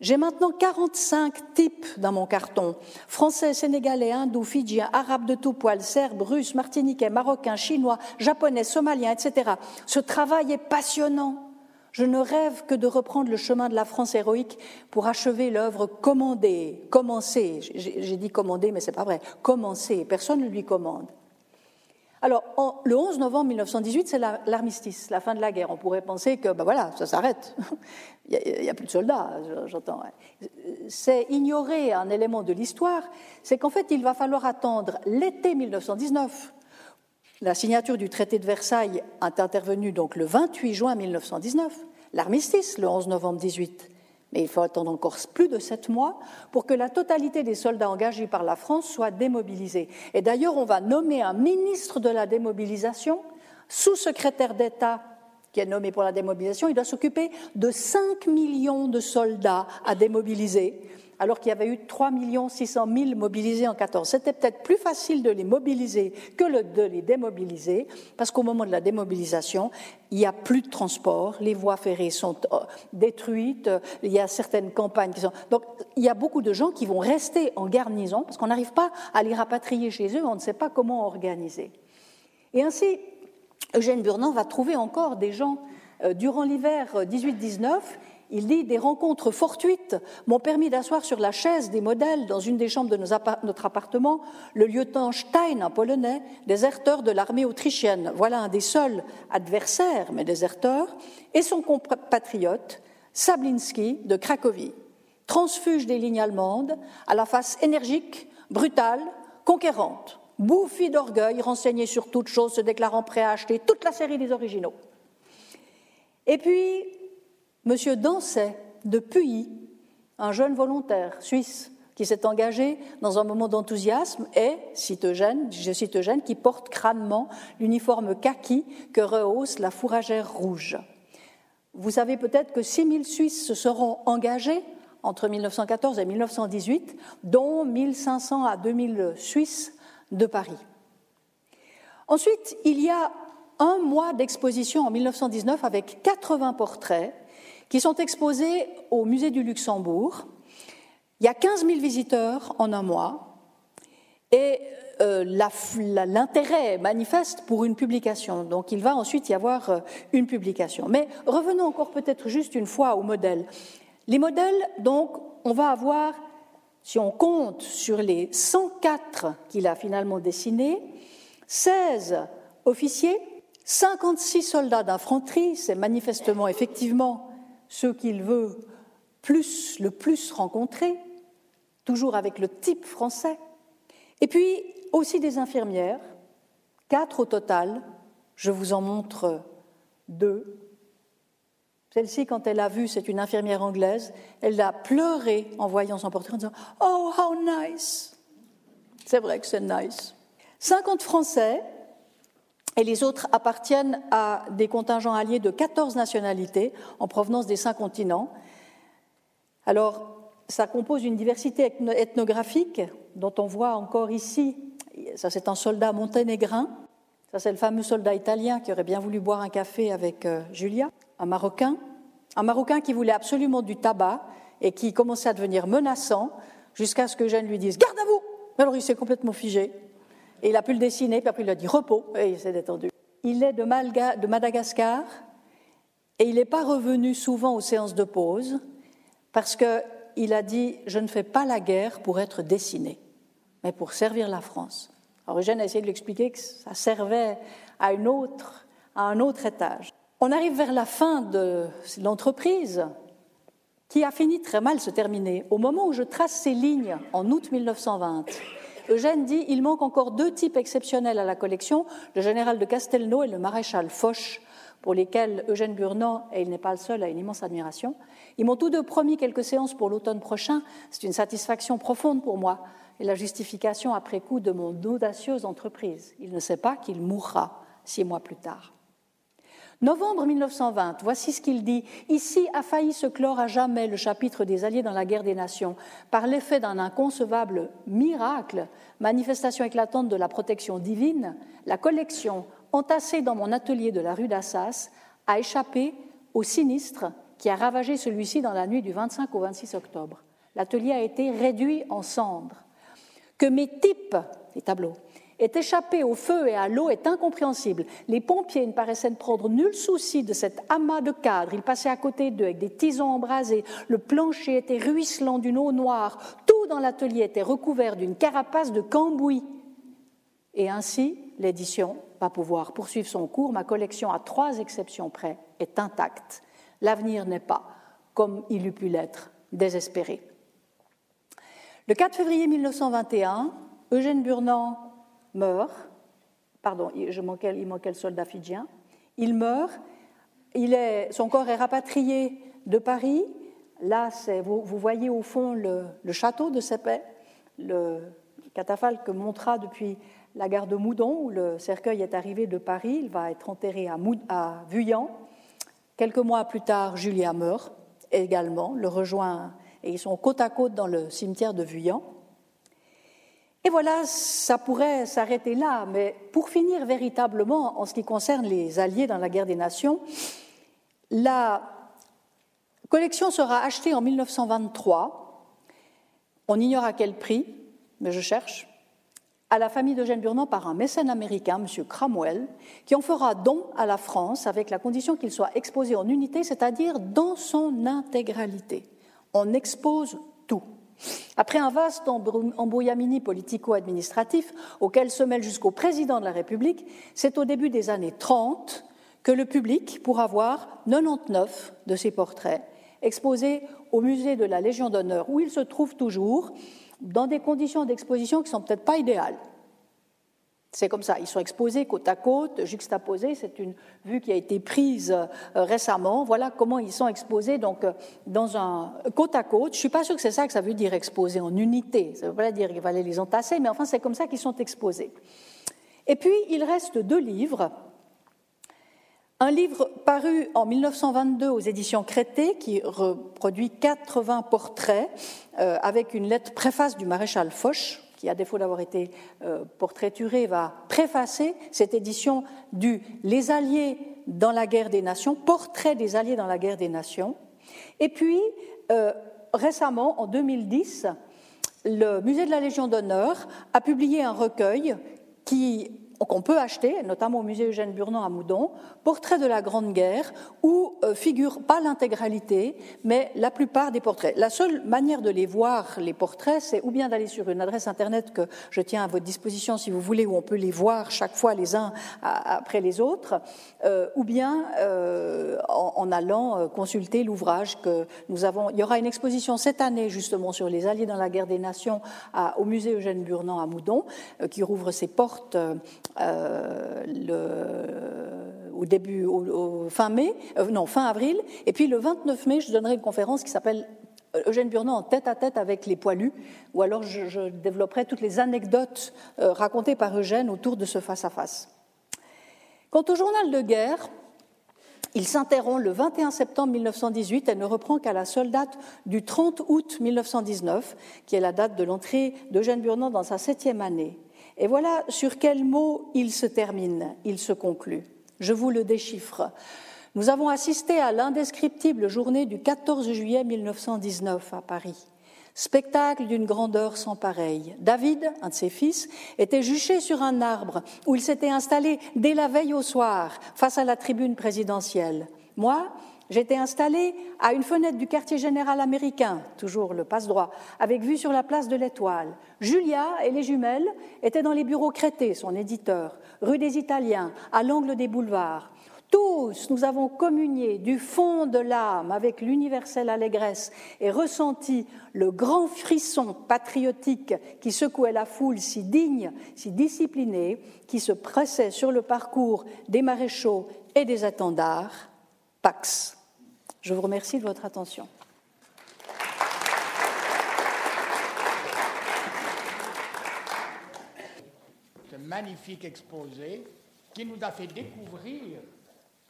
J'ai maintenant 45 types dans mon carton. Français, sénégalais, hindous, fidjiens, arabes de tout poil, serbes, russes, martiniquais, marocains, chinois, japonais, somaliens, etc. Ce travail est passionnant. Je ne rêve que de reprendre le chemin de la France héroïque pour achever l'œuvre commandée, commencée. J'ai dit commandée, mais c'est pas vrai. Commencée. Personne ne lui commande. Alors, le 11 novembre 1918, c'est l'armistice, la fin de la guerre. On pourrait penser que, ben voilà, ça s'arrête. il n'y a, plus de soldats, j'entends. C'est ignorer un élément de l'histoire, c'est qu'en fait, il va falloir attendre l'été 1919. La signature du traité de Versailles est intervenue donc le 28 juin 1919, l'armistice le 11 novembre 18. Mais il faut attendre encore plus de sept mois pour que la totalité des soldats engagés par la France soit démobilisée. Et d'ailleurs, on va nommer un ministre de la démobilisation, sous-secrétaire d'État qui est nommé pour la démobilisation. Il doit s'occuper de 5 millions de soldats à démobiliser alors qu'il y avait eu 3 600 000 mobilisés en 14. C'était peut-être plus facile de les mobiliser que de les démobiliser, parce qu'au moment de la démobilisation, il n'y a plus de transport, les voies ferrées sont euh, détruites, il y a certaines campagnes qui sont... Donc il y a beaucoup de gens qui vont rester en garnison, parce qu'on n'arrive pas à les rapatrier chez eux, on ne sait pas comment organiser. Et ainsi, Eugène Burnand va trouver encore des gens euh, durant l'hiver 18-19 il dit Des rencontres fortuites m'ont permis d'asseoir sur la chaise des modèles dans une des chambres de notre appartement le lieutenant Stein, un polonais, déserteur de l'armée autrichienne. Voilà un des seuls adversaires, mais déserteur, et son compatriote, Sablinski de Cracovie, transfuge des lignes allemandes, à la face énergique, brutale, conquérante, bouffi d'orgueil, renseigné sur toute chose, se déclarant prêt à acheter toute la série des originaux. Et puis, M. Dancet de Puy, un jeune volontaire suisse qui s'est engagé dans un moment d'enthousiasme, et, cite Eugène, je cite Eugène, qui porte crânement l'uniforme kaki que rehausse la fourragère rouge. Vous savez peut-être que 6000 Suisses se seront engagés entre 1914 et 1918, dont 1500 à 2000 Suisses de Paris. Ensuite, il y a un mois d'exposition en 1919 avec 80 portraits qui sont exposés au musée du Luxembourg. Il y a 15 000 visiteurs en un mois et euh, l'intérêt est manifeste pour une publication. Donc il va ensuite y avoir euh, une publication. Mais revenons encore peut-être juste une fois aux modèles. Les modèles, donc, on va avoir, si on compte sur les 104 qu'il a finalement dessinés, 16 officiers, 56 soldats d'infanterie, c'est manifestement effectivement ceux qu'il veut plus, le plus rencontrer, toujours avec le type français, et puis aussi des infirmières, quatre au total, je vous en montre deux. Celle-ci, quand elle a vu, c'est une infirmière anglaise, elle a pleuré en voyant son portrait en disant Oh, how nice C'est vrai que c'est nice. 50 Français, et les autres appartiennent à des contingents alliés de 14 nationalités en provenance des cinq continents. Alors, ça compose une diversité ethnographique dont on voit encore ici, ça c'est un soldat monténégrin, ça c'est le fameux soldat italien qui aurait bien voulu boire un café avec euh, Julia, un Marocain, un Marocain qui voulait absolument du tabac et qui commençait à devenir menaçant jusqu'à ce que Jeanne lui dise Garde à vous Alors il s'est complètement figé. Et il a pu le dessiner, puis après il a dit repos, et il s'est détendu. Il est de, de Madagascar, et il n'est pas revenu souvent aux séances de pause, parce qu'il a dit Je ne fais pas la guerre pour être dessiné, mais pour servir la France. Alors Eugène a essayé de lui expliquer que ça servait à, une autre, à un autre étage. On arrive vers la fin de l'entreprise, qui a fini très mal se terminer. Au moment où je trace ces lignes, en août 1920, Eugène dit il manque encore deux types exceptionnels à la collection, le général de Castelnau et le maréchal Foch, pour lesquels Eugène Burnand, et il n'est pas le seul, a une immense admiration. Ils m'ont tous deux promis quelques séances pour l'automne prochain. C'est une satisfaction profonde pour moi et la justification après coup de mon audacieuse entreprise. Il ne sait pas qu'il mourra six mois plus tard. Novembre 1920, voici ce qu'il dit. Ici a failli se clore à jamais le chapitre des Alliés dans la guerre des nations par l'effet d'un inconcevable miracle, manifestation éclatante de la protection divine, la collection entassée dans mon atelier de la rue d'Assas a échappé au sinistre qui a ravagé celui-ci dans la nuit du 25 au 26 octobre. L'atelier a été réduit en cendres. Que mes types, les tableaux, est échappé au feu et à l'eau est incompréhensible. Les pompiers ne paraissaient prendre nul souci de cet amas de cadres. Ils passaient à côté d'eux avec des tisons embrasés. Le plancher était ruisselant d'une eau noire. Tout dans l'atelier était recouvert d'une carapace de cambouis. Et ainsi, l'édition va pouvoir poursuivre son cours. Ma collection, à trois exceptions près, est intacte. L'avenir n'est pas, comme il eût pu l'être, désespéré. Le 4 février 1921, Eugène Burnand meurt, pardon, je manquais, il manquait le soldat fidjien, il meurt, il est, son corps est rapatrié de Paris, là vous, vous, voyez au fond le, château de Sépet, le catafalque montra depuis la gare de Moudon, où le cercueil est arrivé de Paris, il va être enterré à, à Vuillan. Quelques mois plus tard, Julia meurt également, le rejoint, et ils sont côte à côte dans le cimetière de Vuillan. Et voilà, ça pourrait s'arrêter là, mais pour finir véritablement en ce qui concerne les Alliés dans la guerre des nations, la collection sera achetée en 1923. On ignore à quel prix, mais je cherche à la famille d'Eugène Burnand par un mécène américain, M. Cramwell, qui en fera don à la France avec la condition qu'il soit exposé en unité, c'est-à-dire dans son intégralité. On expose tout. Après un vaste embrouillamini politico-administratif auquel se mêle jusqu'au président de la République, c'est au début des années 30 que le public pourra voir 99 de ses portraits exposés au musée de la Légion d'honneur, où ils se trouvent toujours, dans des conditions d'exposition qui ne sont peut-être pas idéales. C'est comme ça, ils sont exposés côte à côte, juxtaposés. C'est une vue qui a été prise euh, récemment. Voilà comment ils sont exposés donc euh, dans un côte à côte. Je suis pas sûre que c'est ça que ça veut dire exposés en unité. Ça veut pas dire qu'il fallait les entasser, mais enfin c'est comme ça qu'ils sont exposés. Et puis il reste deux livres. Un livre paru en 1922 aux éditions Crété qui reproduit 80 portraits euh, avec une lettre préface du maréchal Foch qui, à défaut d'avoir été euh, portraituré, va préfacer cette édition du Les Alliés dans la guerre des nations, portrait des Alliés dans la guerre des nations. Et puis, euh, récemment, en 2010, le Musée de la Légion d'honneur a publié un recueil qui qu'on peut acheter, notamment au musée Eugène Burnand à Moudon, Portrait de la Grande Guerre, où euh, figure pas l'intégralité, mais la plupart des portraits. La seule manière de les voir, les portraits, c'est ou bien d'aller sur une adresse internet que je tiens à votre disposition si vous voulez, où on peut les voir chaque fois les uns après les autres, euh, ou bien euh, en, allant consulter l'ouvrage que nous avons. Il y aura une exposition cette année justement sur les Alliés dans la guerre des nations au musée Eugène Burnand à Moudon, qui rouvre ses portes euh, le, au début, fin mai, euh, non, fin avril. Et puis le 29 mai, je donnerai une conférence qui s'appelle euh, Eugène Burnand en tête à tête avec les poilus, ou alors je, développerai toutes les anecdotes racontées par Eugène autour de ce face-à-face. Quant au journal de guerre, il s'interrompt le 21 septembre 1918 et ne reprend qu'à la seule date du 30 août 1919, qui est la date de l'entrée d'Eugène Burnand dans sa septième année. Et voilà sur quel mot il se termine, il se conclut. Je vous le déchiffre. Nous avons assisté à l'indescriptible journée du 14 juillet 1919 à Paris. Spectacle d'une grandeur sans pareille. David, un de ses fils, était juché sur un arbre où il s'était installé dès la veille au soir face à la tribune présidentielle. Moi, J'étais installée à une fenêtre du quartier général américain, toujours le passe-droit, avec vue sur la place de l'Étoile. Julia et les jumelles étaient dans les bureaux Crété, son éditeur, rue des Italiens, à l'angle des boulevards. Tous, nous avons communié du fond de l'âme avec l'universelle allégresse et ressenti le grand frisson patriotique qui secouait la foule si digne, si disciplinée, qui se pressait sur le parcours des maréchaux et des attendards. Pax. Je vous remercie de votre attention. Ce magnifique exposé qui nous a fait découvrir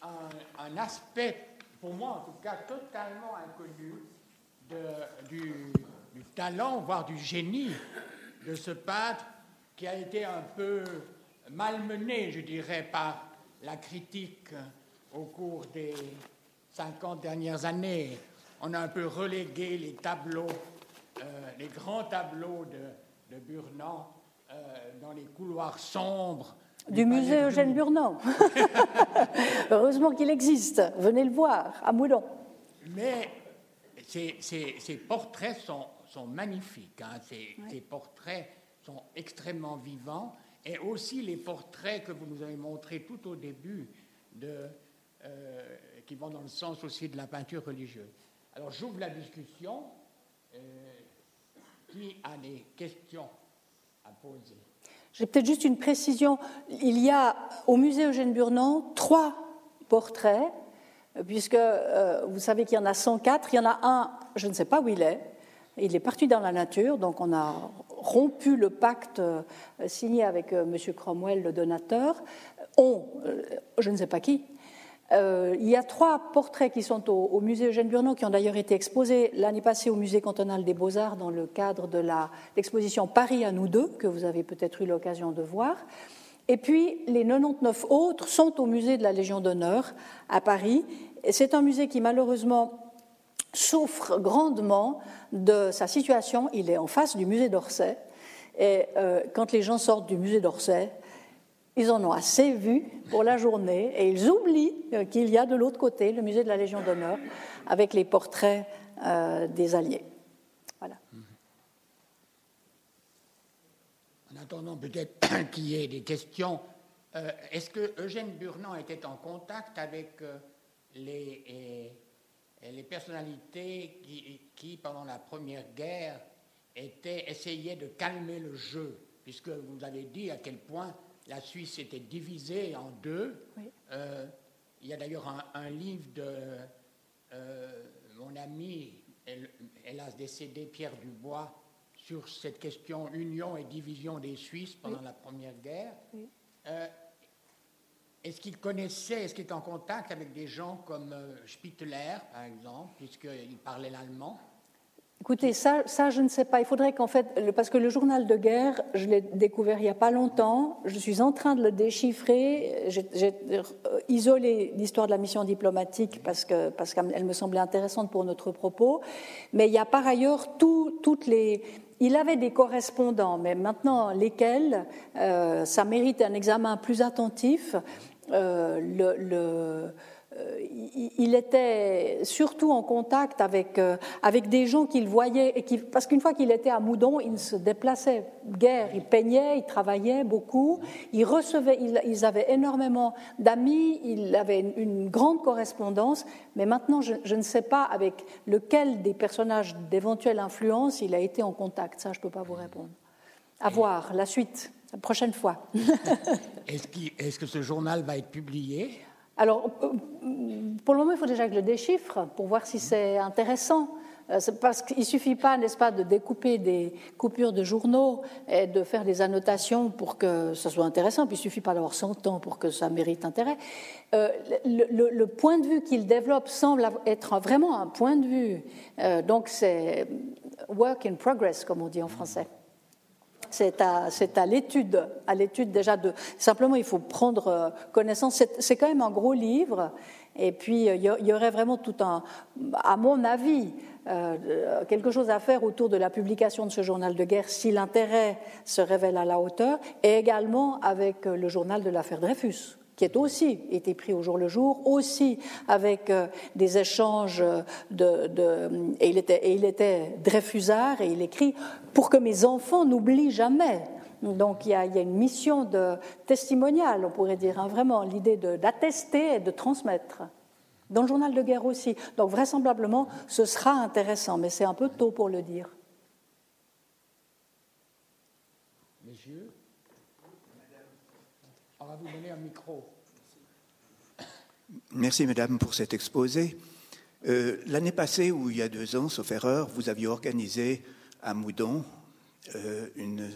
un, aspect, pour moi en tout cas, totalement inconnu du, talent, voire du génie de ce peintre qui a été un peu malmené, je dirais, par la critique au cours des 50 dernières années. On a un peu relégué les tableaux, euh, les grands tableaux de, de Burnand euh, dans les couloirs sombres du musée Eugène Burnand. Heureusement qu'il existe. Venez le voir à Moulon. Mais ces, portraits sont, magnifiques. Hein. Ces, portraits sont extrêmement vivants. Et aussi les portraits que vous nous avez montrés tout au début, de, euh, qui vont dans le sens aussi de la peinture religieuse. Alors j'ouvre la discussion. Euh, qui a des questions à poser? J'ai peut-être juste une précision. Il y a au musée Eugène Burnand trois portraits, puisque euh, vous savez qu'il y en a 104. Il y en a un, je ne sais pas où il est. Il est parti dans la nature, donc on a rompu le pacte euh, signé avec M. Cromwell, le donateur. On, je ne sais pas qui, euh, il y a trois portraits qui sont au, musée Eugène Burnand, qui ont d'ailleurs été exposés l'année passée au musée cantonal des beaux-arts dans le cadre de l'exposition Paris à nous deux, que vous avez peut-être eu l'occasion de voir. Et puis les 99 autres sont au musée de la Légion d'honneur à Paris. C'est un musée qui malheureusement souffre grandement de sa situation. Il est en face du musée d'Orsay. Et euh, quand les gens sortent du musée d'Orsay, ils en ont assez vu pour la journée et ils oublient euh, qu'il y a de l'autre côté le musée de la Légion d'honneur avec les portraits euh, des Alliés. Voilà. En attendant peut-être qu'il y ait des questions, euh, est-ce que Eugène Burnand était en contact avec les, personnalités qui, pendant la Première Guerre, essayaient de calmer le jeu, puisque vous avez dit à quel point la Suisse était divisée en deux. Euh, il y a d'ailleurs un, livre de euh, mon ami, hélas décédé, Pierre Dubois, sur cette question union et division des Suisses pendant la Première Guerre. Euh, est-ce qu'il connaissait, est-ce qu'il était en contact avec des gens comme Spittler, par exemple, puisqu'il parlait l'allemand? Écoutez, ça, ça, je ne sais pas. Il faudrait qu'en fait, parce que le journal de guerre, je l'ai découvert il n'y a pas longtemps, je suis en train de le déchiffrer. J'ai isolé l'histoire de la mission diplomatique parce que parce qu'elle me semblait intéressante pour notre propos. Mais il y a par ailleurs tout, toutes les il avait des correspondants, mais maintenant lesquels, euh, ça mérite un examen plus attentif. Euh, le, le euh, il était surtout en contact avec, euh, avec des gens qu'il voyait, et qui, parce qu'une fois qu'il était à Moudon, il se déplaçait guère, il peignait, il travaillait beaucoup, il recevait, ils avaient énormément d'amis, il avait une, grande correspondance, mais maintenant je, je, ne sais pas avec lequel des personnages d'éventuelle influence il a été en contact, ça je ne peux pas vous répondre. À voir, la suite, la prochaine fois. Est-ce que ce journal va être publié? Alors, euh, pour le moment, il faut déjà que je le déchiffre pour voir si c'est intéressant. Euh, parce qu'il ne suffit pas, n'est-ce pas, de découper des coupures de journaux et de faire des annotations pour que ça soit intéressant, puis il ne suffit pas d'avoir 100 ans pour que ça mérite intérêt. Euh, le, point de vue qu'il développe semble être vraiment un point de vue. donc c'est work in progress, comme on dit en français. C'est à, l'étude, à l'étude déjà de. Simplement, il faut prendre euh, connaissance. C'est quand même un gros livre, et puis euh, il y aurait vraiment tout un, à mon avis, euh, quelque chose à faire autour de la publication de ce journal de guerre si l'intérêt se révèle à la hauteur, et également avec le journal de l'affaire Dreyfus qui est aussi été pris au jour le jour, aussi avec euh, des échanges de, de et, il était, et il était Dreyfusard et il écrit pour que mes enfants n'oublient jamais Donc il y, a, une mission de testimoniale, on pourrait dire, hein, vraiment, l'idée d'attester et de transmettre. Dans le journal de guerre aussi. Donc vraisemblablement, ce sera intéressant, mais c'est un peu tôt pour le dire. Messieurs, on va vous donner un micro. Merci, Madame, pour cet exposé. Euh, l'année passée, ou il y a deux ans, sauf erreur, vous aviez organisé à Moudon euh, une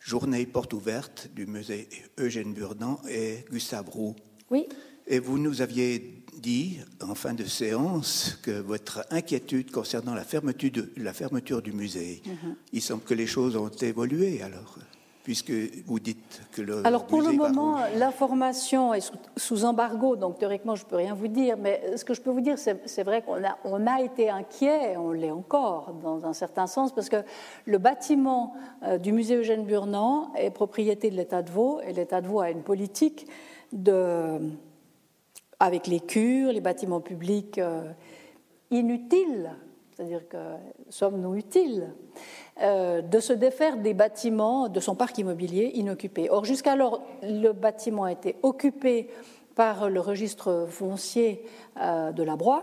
journée porte ouverte du musée Eugène Burdan et Gustave Roux. Oui. Et vous nous aviez dit, en fin de séance, que votre inquiétude concernant la fermeture, de, la fermeture du musée, mm-hmm. il semble que les choses ont évolué alors puisque vous dites que le. Alors pour le moment, l'information est sous, embargo, donc théoriquement je ne peux rien vous dire, mais ce que je peux vous dire, c'est vrai qu'on a, on a été inquiet, on l'est encore dans un certain sens, parce que le bâtiment euh, du musée Eugène Burnand est propriété de l'État de Vaud, et l'État de Vaud a une politique de, avec les cures, les bâtiments publics euh, inutiles, c'est-à-dire que sommes-nous utiles? De se défaire des bâtiments de son parc immobilier inoccupé. Or, jusqu'alors, le bâtiment a été occupé par le registre foncier euh, de la Broye,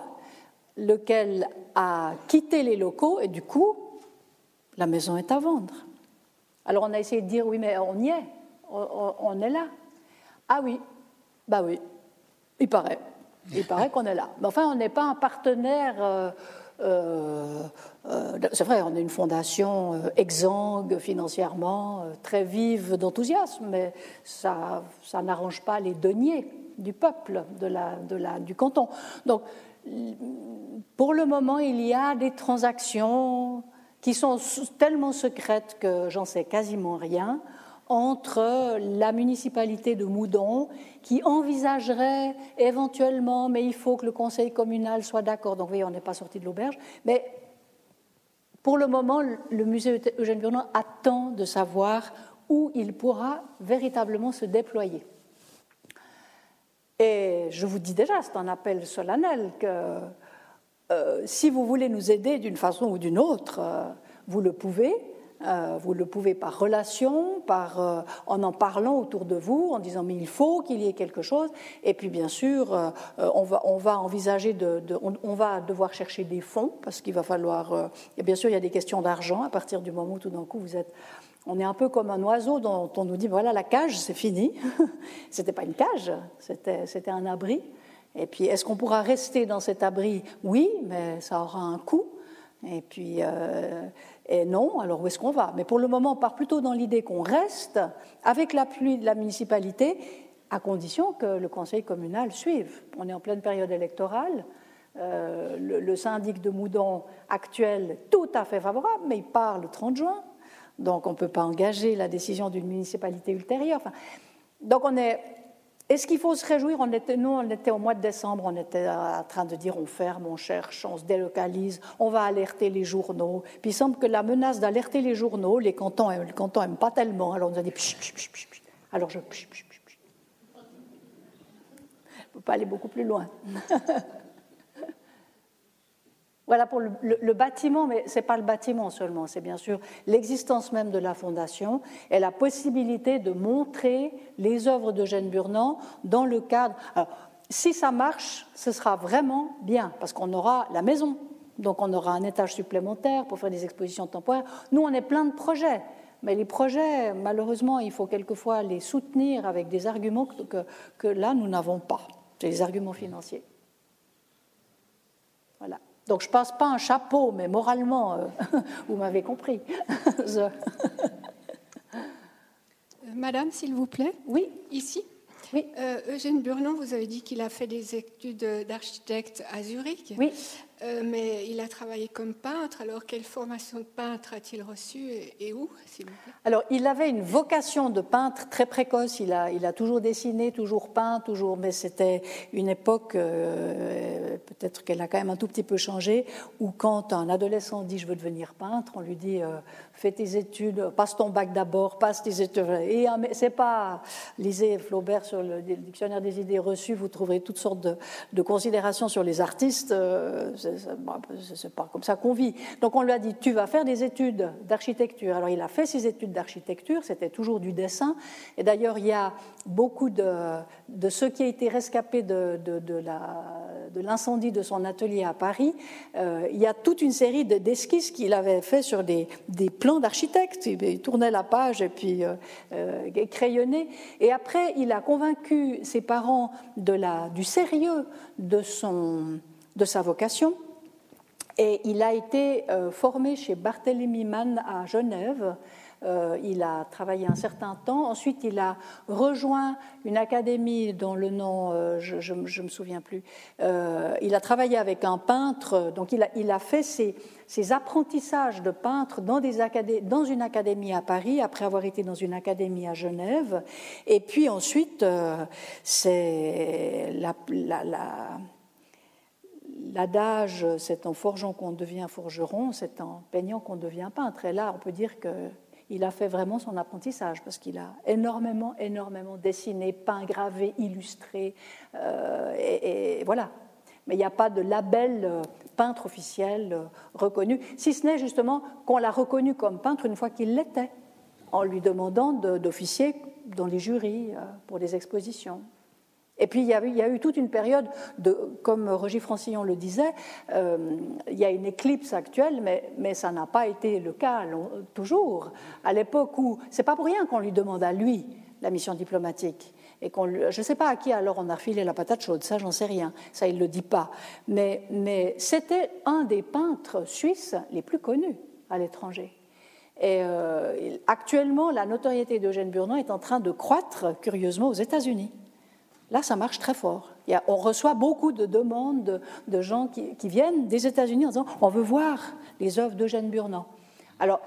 lequel a quitté les locaux et du coup, la maison est à vendre. Alors on a essayé de dire oui, mais on y est, on, est là. Ah oui, bah oui, il paraît. Il paraît qu'on est là. Mais enfin, on n'est pas un partenaire. Euh, euh, euh, c'est vrai, on est une fondation euh, exsangue financièrement, très vive d'enthousiasme, mais ça, ça n'arrange pas les deniers du peuple, de la, de la, du canton. Donc, pour le moment, il y a des transactions qui sont tellement secrètes que j'en sais quasiment rien entre la municipalité de Moudon qui envisagerait éventuellement, mais il faut que le conseil communal soit d'accord. Donc, vous voyez, on n'est pas sorti de l'auberge. Mais pour le moment, le musée Eugène Burnon attend de savoir où il pourra véritablement se déployer. Et je vous dis déjà, c'est un appel solennel que euh, si vous voulez nous aider d'une façon ou d'une autre, euh, vous le pouvez. Euh, vous le pouvez par relation, par, euh, en en parlant autour de vous, en disant mais il faut qu'il y ait quelque chose. Et puis bien sûr, euh, on, va, on va envisager de, on, va devoir chercher des fonds parce qu'il va falloir. et bien sûr, il y a des questions d'argent à partir du moment où tout d'un coup vous êtes. On est un peu comme un oiseau dont on nous dit voilà la cage c'est fini. c'était pas une cage, c'était c'était un abri. Et puis est-ce qu'on pourra rester dans cet abri? Oui, mais ça aura un coût. Et puis et non, alors où est-ce qu'on va? Mais pour le moment, on part plutôt dans l'idée qu'on reste avec l'appui de la municipalité, à condition que le conseil communal suive. On est en pleine période électorale. Euh, le, syndic de Moudon actuel, tout à fait favorable, mais il part le 30 juin. Donc on ne peut pas engager la décision d'une municipalité ultérieure. donc on est est-ce qu'il faut se réjouir? On était, Nous, on était au mois de décembre, on était en train de dire on ferme, on cherche, on se délocalise, on va alerter les journaux. Puis il semble que la menace d'alerter les journaux, les cantons, n'aiment pas tellement. Alors on nous a dit Alors je. ne peux pas aller beaucoup plus loin. Voilà pour le, bâtiment, mais ce n'est pas le bâtiment seulement, c'est bien sûr l'existence même de la fondation et la possibilité de montrer les œuvres de Jeanne Burnand dans le cadre. si ça marche, ce sera vraiment bien, parce qu'on aura la maison, donc on aura un étage supplémentaire pour faire des expositions temporaires. Nous, on est plein de projets. Mais les projets, malheureusement, il faut quelquefois les soutenir avec des arguments que, que là, nous n'avons pas. C'est les arguments financiers. Voilà. Donc je ne passe pas un chapeau, mais moralement, euh, vous m'avez compris. Madame, s'il vous plaît. Oui. Ici. Oui. Euh, Eugène Burnon, vous avez dit qu'il a fait des études d'architecte à Zurich. Oui. Euh, mais il a travaillé comme peintre. Alors, quelle formation de peintre a-t-il reçue et, où, s'il vous plaît? Alors, il avait une vocation de peintre très précoce. Il a, toujours dessiné, toujours peint, toujours. Mais c'était une époque, euh, peut-être qu'elle a quand même un tout petit peu changé, où quand un adolescent dit je veux devenir peintre, on lui dit euh, fais tes études, passe ton bac d'abord, passe tes études. Et c'est pas lisez Flaubert sur le dictionnaire des idées reçues, vous trouverez toutes sortes de, de considérations sur les artistes c'est pas comme ça qu'on vit. Donc on lui a dit, tu vas faire des études d'architecture. Alors il a fait ses études d'architecture, c'était toujours du dessin. Et d'ailleurs, il y a beaucoup de, de ceux qui ont été rescapés de, de, l'incendie de, son atelier à Paris. Euh, il y a toute une série d'esquisses qu'il avait fait sur des, des plans d'architectes. Il tournait la page et puis euh, euh, crayonnait. Et après, il a convaincu ses parents de la, du sérieux de, son, de sa vocation. Et il a été euh, formé chez Barthélemy Mann à Genève. Euh, il a travaillé un certain temps. Ensuite, il a rejoint une académie dont le nom, euh, je ne me souviens plus. il a travaillé avec un peintre. Donc, il a, fait ses, apprentissages de peintre dans, une académie à Paris, après avoir été dans une académie à Genève. Et puis ensuite, c'est la l'adage c'est en forgeant qu'on devient forgeron, c'est en peignant qu'on devient peintre. Et là, on peut dire qu'il a fait vraiment son apprentissage parce qu'il a énormément, énormément dessiné, peint, gravé, illustré. Euh, et, voilà. Mais il n'y a pas de label euh, peintre officiel euh, reconnu, si ce n'est justement qu'on l'a reconnu comme peintre une fois qu'il l'était, en lui demandant d'officier dans les jurys pour des expositions. Et puis il y, a eu, toute une période, de, comme Roger Francillon le disait, euh, il y a une éclipse actuelle, mais, ça n'a pas été le cas toujours. À l'époque où, c'est pas pour rien qu'on lui demande à lui la mission diplomatique. Et qu'on, je ne sais pas à qui alors on a refilé la patate chaude, ça j'en sais rien, ça il ne le dit pas. Mais, mais c'était un des peintres suisses les plus connus à l'étranger. Et euh, actuellement, la notoriété d'Eugène Burnon est en train de croître curieusement aux États-Unis. Là, ça marche très fort. on reçoit beaucoup de demandes de, gens qui, viennent des États-Unis en disant on veut voir les œuvres d'Eugène Burnand. Alors,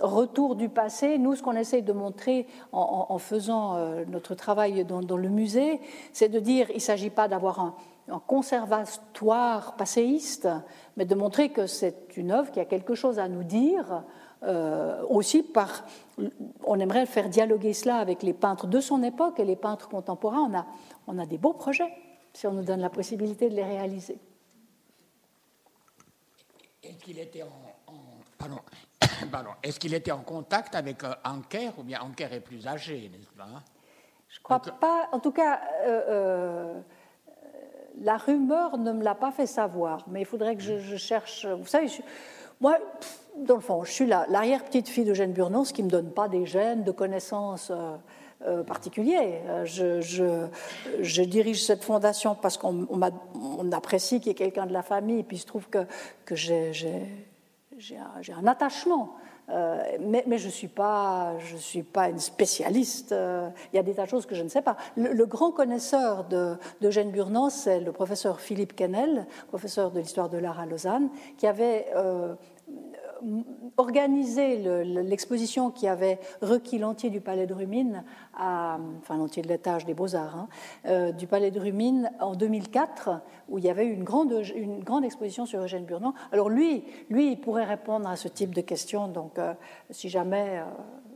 retour du passé, nous, ce qu'on essaye de montrer en, faisant euh, notre travail dans, le musée, c'est de dire il ne s'agit pas d'avoir un, un, conservatoire passéiste, mais de montrer que c'est une œuvre qui a quelque chose à nous dire euh, aussi par, on aimerait faire dialoguer cela avec les peintres de son époque et les peintres contemporains. On a, on a des beaux projets si on nous donne la possibilité de les réaliser. Est-ce qu'il était en, Est-ce qu'il était en contact avec euh, Anker ou bien Anker est plus âgé, n'est-ce pas? Je crois pas. En tout cas, euh, la rumeur ne me l'a pas fait savoir, mais il faudrait que je, cherche. Vous savez, moi, dans le fond, je suis l'arrière-petite-fille d'Eugène Burnon, ce qui ne me donne pas des gènes de connaissances euh, euh, particuliers. Euh, je, dirige cette fondation parce qu'on apprécie qu'il y ait quelqu'un de la famille, et puis il se trouve que, j'ai un, attachement. mais, je ne suis, pas, suis pas une spécialiste. il y a des tas de choses que je ne sais pas. Le, grand connaisseur d'Eugène Burnon, c'est le professeur Philippe Kennel, professeur de l'histoire de l'art à Lausanne, qui avait organisé l'exposition qui avait requis l'entier du Palais de Rumine, enfin l'entier de l'étage des Beaux-Arts, hein, euh, du Palais de Rumine en 2004, où il y avait une grande, une grande exposition sur Eugène Burnand. Alors lui, lui, il pourrait répondre à ce type de questions. Donc, euh, si jamais euh,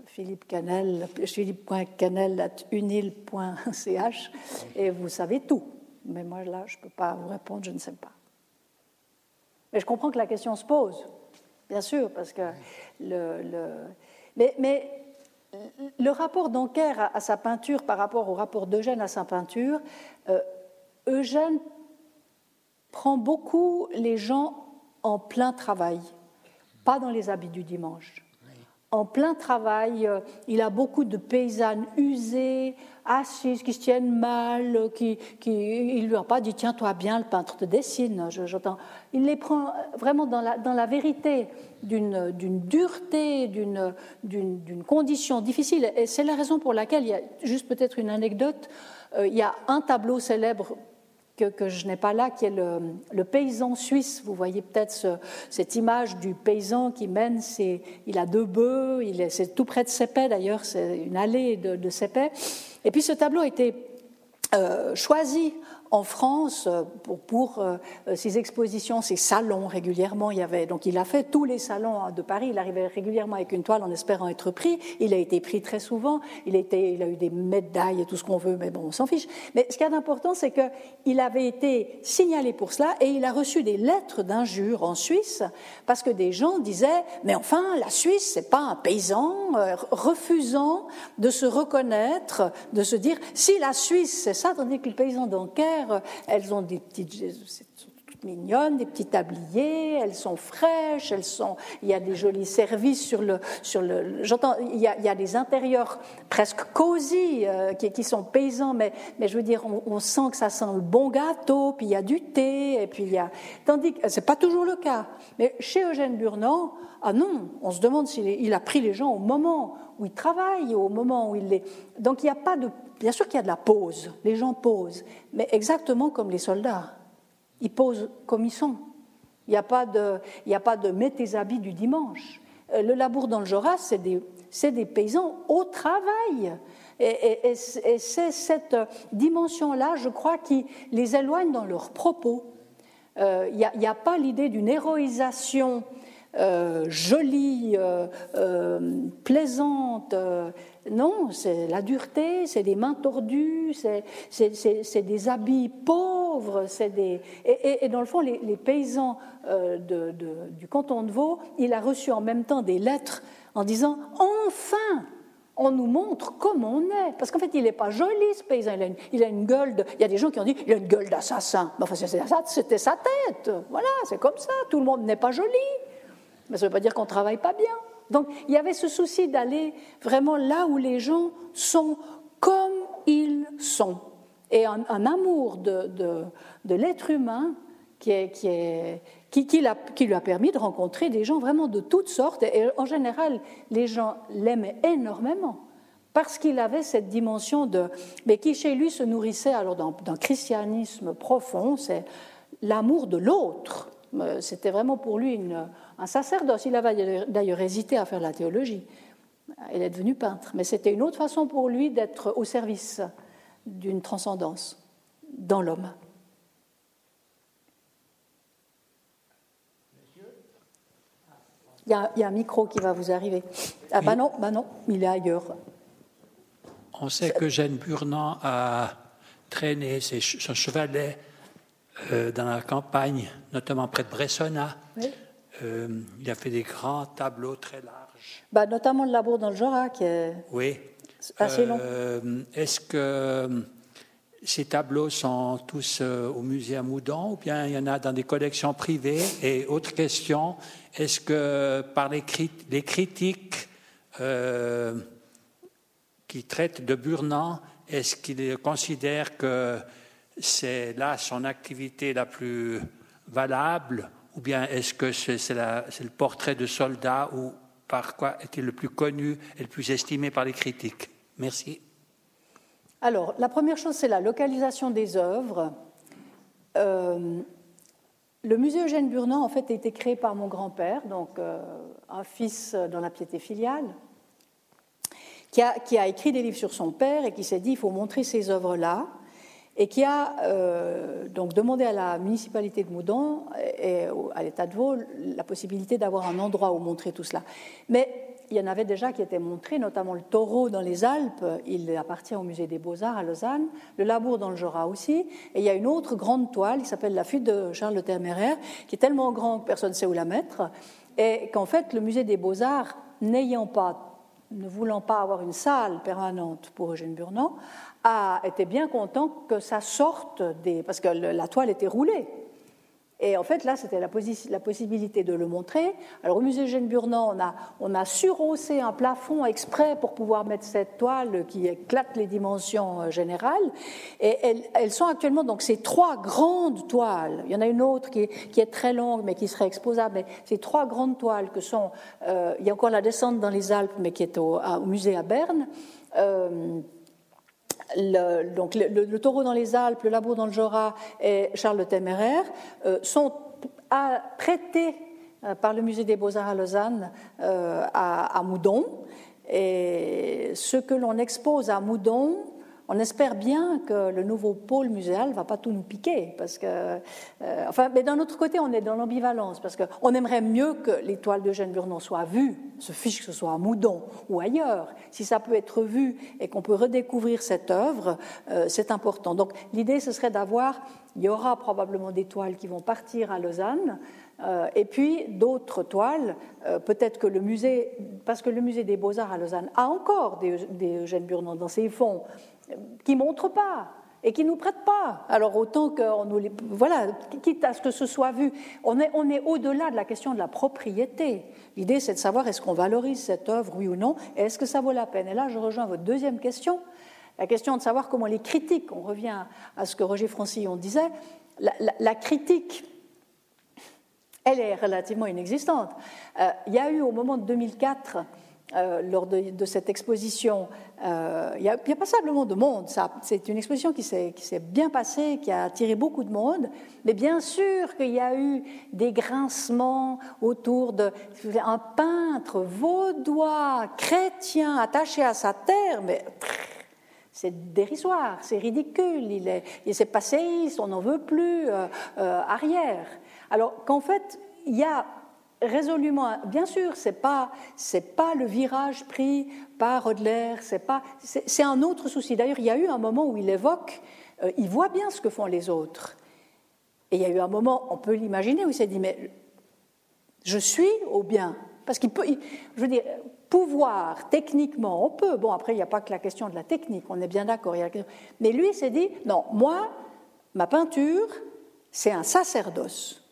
Philippe Canel, philippe.canel.unil.ch, et vous savez tout. Mais moi, là, je ne peux pas vous répondre, je ne sais pas. Mais je comprends que la question se pose bien sûr, parce que le, mais, le rapport d'Anker à, sa peinture par rapport au rapport d'Eugène à sa peinture, euh, Eugène prend beaucoup les gens en plein travail, pas dans les habits du dimanche. En plein travail, euh, il a beaucoup de paysannes usées, assises, qui se tiennent mal, qui, qui il lui a pas dit tiens toi bien, le peintre te dessine. J'entends. Il les prend vraiment dans la, dans la vérité d'une dureté, d'une condition difficile. Et c'est la raison pour laquelle il y a juste peut-être une anecdote. Euh, il y a un tableau célèbre que, je n'ai pas là, qui est le, paysan suisse. Vous voyez peut-être cette image du paysan qui mène ses, il a deux bœufs, il est, c'est tout près de Sépet d'ailleurs, c'est une allée de, de Et puis ce tableau a été euh, choisi en France euh, pour, pour euh, ses expositions, ses salons régulièrement. Il y avait donc il a fait tous les salons de Paris. Il arrivait régulièrement avec une toile en espérant être pris. Il a été pris très souvent. Il a, eu des médailles et tout ce qu'on veut, mais bon, on s'en fiche. Mais ce qui est important, c'est que il avait été signalé pour cela et il a reçu des lettres d'injures en Suisse parce que des gens disaient mais enfin la Suisse c'est pas un paysan euh, refusant de se reconnaître, de se dire si la Suisse c'est ça, tandis que les paysans d'Ancaire elles ont des petites mignonnes, des petits tabliers, elles sont fraîches, elles sont, il y a des jolis services sur le, sur le, j'entends, il y a, il y a des intérieurs presque cosy euh, qui, sont paysans, mais, mais je veux dire, on, sent que ça sent le bon gâteau, puis il y a du thé, et puis il y a, tandis que c'est pas toujours le cas. Mais chez Eugène Burnand, ah non, on se demande s'il il a pris les gens au moment où il travaille, au moment où il les, donc il n'y a pas de Bien sûr qu'il y a de la pause, les gens posent, mais exactement comme les soldats. Ils posent comme ils sont. Il n'y a, pas de, de mets tes habits du dimanche. Euh, le labour dans le Jura, c'est des, des, paysans au travail. Et, c'est cette dimension-là, je crois, qui les éloigne dans leurs propos. Euh, il n'y a, a, pas l'idée d'une héroïsation euh, jolie, plaisante, non, c'est la dureté, c'est des mains tordues, c'est des habits pauvres, c'est des... Et, dans le fond, les, paysans euh, du canton de Vaud, il a reçu en même temps des lettres en disant Enfin on nous montre comment on est. Parce qu'en fait, il n'est pas joli, ce paysan. Il a, une, gueule de... Il y a des gens qui ont dit il a une gueule d'assassin. Enfin, c'était sa tête. Voilà, c'est comme ça. Tout le monde n'est pas joli. Mais ça ne veut pas dire qu'on ne travaille pas bien. Donc il y avait ce souci d'aller vraiment là où les gens sont comme ils sont. Et un, amour de, de, l'être humain qui, est, qui, est, qui, qui, qui, lui a permis de rencontrer des gens vraiment de toutes sortes. Et en général, les gens l'aimaient énormément parce qu'il avait cette dimension de, mais qui chez lui se nourrissait alors d'un christianisme profond, c'est l'amour de l'autre. Euh, c'était vraiment pour lui une, un sacerdoce. Il avait d'ailleurs hésité à faire la théologie. Il est devenu peintre. Mais c'était une autre façon pour lui d'être au service d'une transcendance dans l'homme. Il y, a, il y, a, un micro qui va vous arriver. Ah, bah non, bah non, il est ailleurs. On sait que Jeanne Burnand a traîné son chevalet euh, dans la campagne, notamment près de Bressona. Oui. Euh, il a fait des grands tableaux très larges. Bah, notamment le labour dans le Jura, qui est oui. assez long. Euh, est-ce que ces tableaux sont tous euh, au musée à Moudon ou bien il y en a dans des collections privées? Et autre question, est-ce que par les, les critiques qui traitent de Burnand, est-ce qu'ils considèrent que c'est là son activité la plus valable? Ou bien est-ce que c'est le portrait de soldat ou par quoi est-il le plus connu et le plus estimé par les critiques? Merci. Alors, la première chose, c'est la localisation des œuvres. Euh, le musée Eugène Burnand, en fait, a été créé par mon grand-père, donc euh, un fils dans la piété filiale, qui a, qui a, écrit des livres sur son père et qui s'est dit il faut montrer ces œuvres-là et qui a euh, donc demandé à la municipalité de Moudon et à l'État de Vaud la possibilité d'avoir un endroit où montrer tout cela. Mais il y en avait déjà qui étaient montrés, notamment le taureau dans les Alpes, il appartient au musée des Beaux-Arts à Lausanne, le labour dans le Jura aussi, et il y a une autre grande toile qui s'appelle La fuite de Charles de Terméraire, qui est tellement grande que personne ne sait où la mettre, et qu'en fait le musée des Beaux-Arts, n'ayant pas, ne voulant pas avoir une salle permanente pour Eugène Burnand, a été bien content que ça sorte des. parce que la toile était roulée. Et en fait, là, c'était la, possibilité de le montrer. Alors, au musée Eugène Burnand, on a, surhaussé un plafond exprès pour pouvoir mettre cette toile qui éclate les dimensions euh, générales. Et elles, sont actuellement, donc, ces trois grandes toiles. Il y en a une autre qui est, très longue, mais qui serait exposable. Mais ces trois grandes toiles que sont. Euh, il y a encore la descente dans les Alpes, mais qui est au, au musée à Berne. Euh, le, donc le, taureau dans les Alpes, le labour dans le Jura et Charles le Téméraire euh, sont prêtés euh, par le musée des Beaux-Arts à Lausanne euh, à, Moudon. Et ce que l'on expose à Moudon, on espère bien que le nouveau pôle muséal va pas tout nous piquer, parce que, euh, mais d'un autre côté, on est dans l'ambivalence, parce qu'on aimerait mieux que l'étoile d'Eugène Burnon soit vue, se fiche que ce soit à Moudon ou ailleurs. Si ça peut être vu et qu'on peut redécouvrir cette œuvre, euh, c'est important. Donc l'idée, ce serait d'avoir, il y aura probablement des toiles qui vont partir à Lausanne, euh, et puis d'autres toiles, peut-être que le musée, parce que le musée des beaux-arts à Lausanne a encore des, Eugène Burnon dans ses fonds, qui montrent pas et qui nous prêtent pas. Alors autant qu'on nous les... Voilà, quitte à ce que ce soit vu, on est, on est au-delà de la question de la propriété. L'idée, c'est de savoir est-ce qu'on valorise cette œuvre, oui ou non, et est-ce que ça vaut la peine? Et là, je rejoins votre deuxième question, la question de savoir comment les critiques, on revient à ce que Roger Francillon disait, la, la critique elle est relativement inexistante. Euh, il y a eu au moment de 2004, euh, lors de, cette exposition, euh, il, y a, passablement de monde. C'est une exposition qui s'est bien passée, qui a attiré beaucoup de monde, mais bien sûr qu'il y a eu des grincements autour de un peintre vaudois, chrétien, attaché à sa terre, mais c'est dérisoire, c'est ridicule, il s'est passé, on n'en veut plus, arrière. Alors qu'en fait, il y a résolument, bien sûr, c'est pas c'est pas le virage pris par Rodler, c'est pas c'est un autre souci. D'ailleurs, il y a eu un moment où il évoque, euh, il voit bien ce que font les autres, et il y a eu un moment, on peut l'imaginer, où il s'est dit mais je suis au bien, parce qu'il peut, je veux dire, pouvoir techniquement, on peut. Bon, après, il n'y a pas que la question de la technique, on est bien d'accord. Mais lui s'est dit non, moi, ma peinture, c'est un sacerdoce.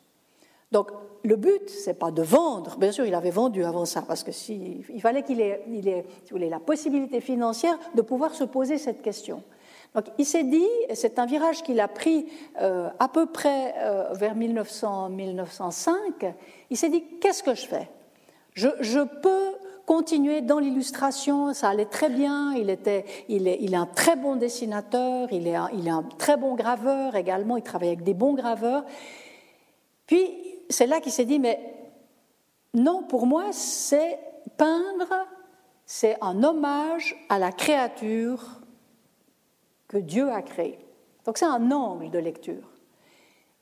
Donc le but, c'est pas de vendre. Bien sûr, il avait vendu avant ça, parce que si, fallait qu'il ait, il ait si vous la possibilité financière de pouvoir se poser cette question. Donc il s'est dit, c'est un virage qu'il a pris euh, à peu près euh, vers 1900, 1905, il s'est dit, qu'est-ce que je fais? Je, je, peux continuer dans l'illustration, ça allait très bien, il, était, il, est, il est un très bon dessinateur, il est un, il est un très bon graveur également, il travaille avec des bons graveurs. Puis c'est là qu'il s'est dit, mais non, pour moi, c'est peindre, c'est un hommage à la créature que Dieu a créée. Donc c'est un angle de lecture.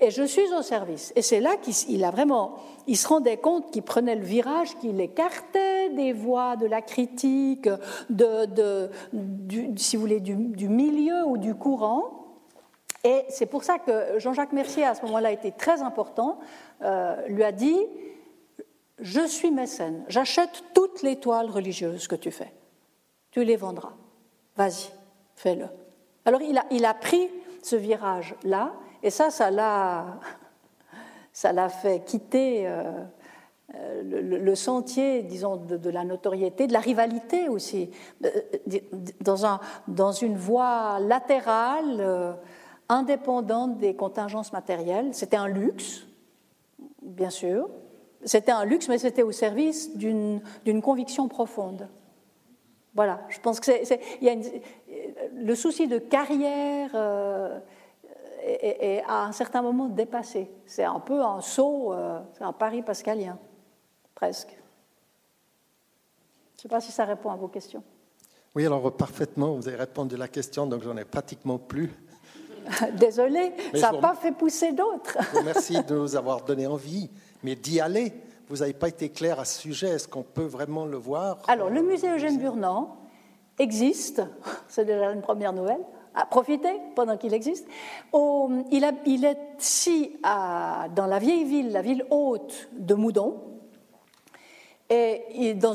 Et je suis au service. Et c'est là qu'il a vraiment, il se rendait compte qu'il prenait le virage, qu'il écartait des voix de la critique, de, si vous voulez, du, milieu ou du courant. Et c'est pour ça que Jean-Jacques Mercier, à ce moment-là, était très important, euh, lui a dit Je suis mécène, j'achète toutes les toiles religieuses que tu fais. Tu les vendras. Vas-y, fais-le. Alors il a, pris ce virage-là, et ça, ça l'a, fait quitter euh, euh, le, sentier, disons, de, la notoriété, de la rivalité aussi, un, dans une voie latérale, indépendante des contingences matérielles. C'était un luxe, bien sûr. C'était un luxe, mais c'était au service d'une conviction profonde. Voilà, je pense que c'est, le souci de carrière euh, est, à un certain moment dépassé. C'est un peu un saut, euh, c'est un pari pascalien, presque. Je ne sais pas si ça répond à vos questions. Oui, alors parfaitement, vous avez répondu à la question, donc j'en ai pratiquement plus. Désolé, ça n'a pas fait pousser d'autres. Merci de nous avoir donné envie, mais d'y aller. Vous n'avez pas été clair à ce sujet. Est-ce qu'on peut vraiment le voir? Alors, le musée Eugène Burnand existe. C'est déjà une première nouvelle. À profiter pendant qu'il existe. il, il, est ici, à, dans la vieille ville, la ville haute de Moudon, et dans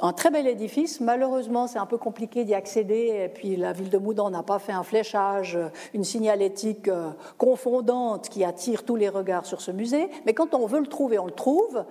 un très bel édifice, malheureusement, c'est un peu compliqué d'y accéder. Et puis la ville de Moudon n'a pas fait un fléchage, une signalétique euh, confondante qui attire tous les regards sur ce musée. Mais quand on veut le trouver, on le trouve.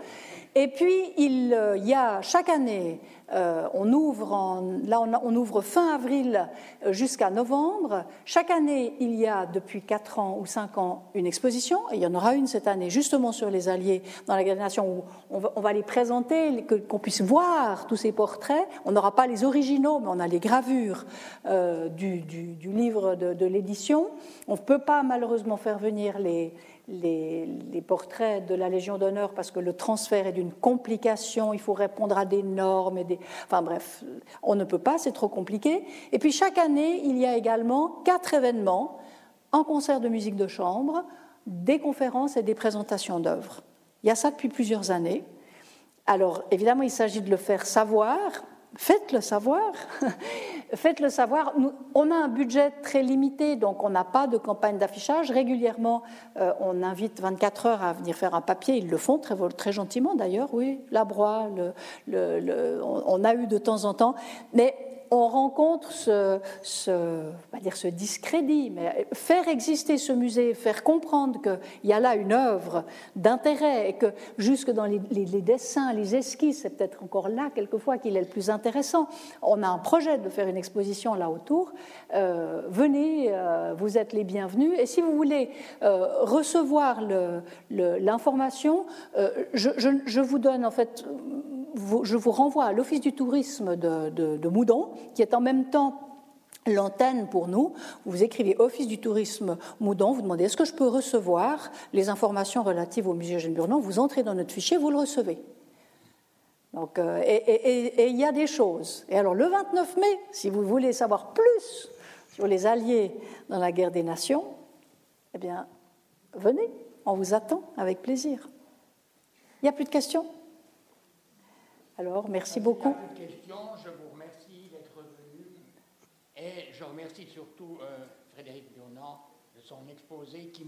Et puis il euh, y a chaque année euh, on ouvre là, on, ouvre fin avril euh, jusqu'à novembre. Chaque année, il y a depuis 4 ans ou 5 ans une exposition. Et il y en aura une cette année justement sur les Alliés dans la Nation où on va, les présenter, qu'on puisse voir tous ces portraits. On n'aura pas les originaux, mais on a les gravures euh, du, livre de, l'édition. On ne peut pas malheureusement faire venir les, les, portraits de la Légion d'honneur parce que le transfert est d'une complication, il faut répondre à des normes, et des... enfin bref, on ne peut pas, c'est trop compliqué. Et puis chaque année, il y a également quatre événements, un concert de musique de chambre, des conférences et des présentations d'œuvres. Il y a ça depuis plusieurs années. Alors évidemment, il s'agit de le faire savoir, faites-le savoir. Faites-le savoir. on a un budget très limité, donc on n'a pas de campagne d'affichage. Régulièrement, euh, on invite 24 heures à venir faire un papier. Ils le font très, gentiment d'ailleurs, oui. La broie, le, on, a eu de temps en temps. Mais on rencontre ce, ce, dire ce discrédit, mais faire exister ce musée, faire comprendre qu'il y a là une œuvre d'intérêt et que jusque dans les, dessins, les esquisses, c'est peut-être encore là quelquefois qu'il est le plus intéressant. On a un projet de faire une exposition là autour. Euh, venez, euh, vous êtes les bienvenus. Et si vous voulez recevoir l'information, je, vous renvoie à l'Office du tourisme de, Moudon, qui est en même temps l'antenne pour nous. Vous écrivez Office du tourisme Moudon, vous demandez est-ce que je peux recevoir les informations relatives au musée Eugène Burnon, vous entrez dans notre fichier, vous le recevez. Euh, et il y a des choses. Et alors le 29 mai, si vous voulez savoir plus sur les Alliés dans la guerre des nations, eh bien, venez, on vous attend avec plaisir. Il n'y a plus de questions? Alors, merci beaucoup. questions, je vous remercie d'être venu et je remercie surtout euh, Frédéric Burnand de son exposé qui,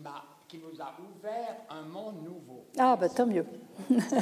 qui nous a ouvert un monde nouveau. Ah, ben tant mieux. merci.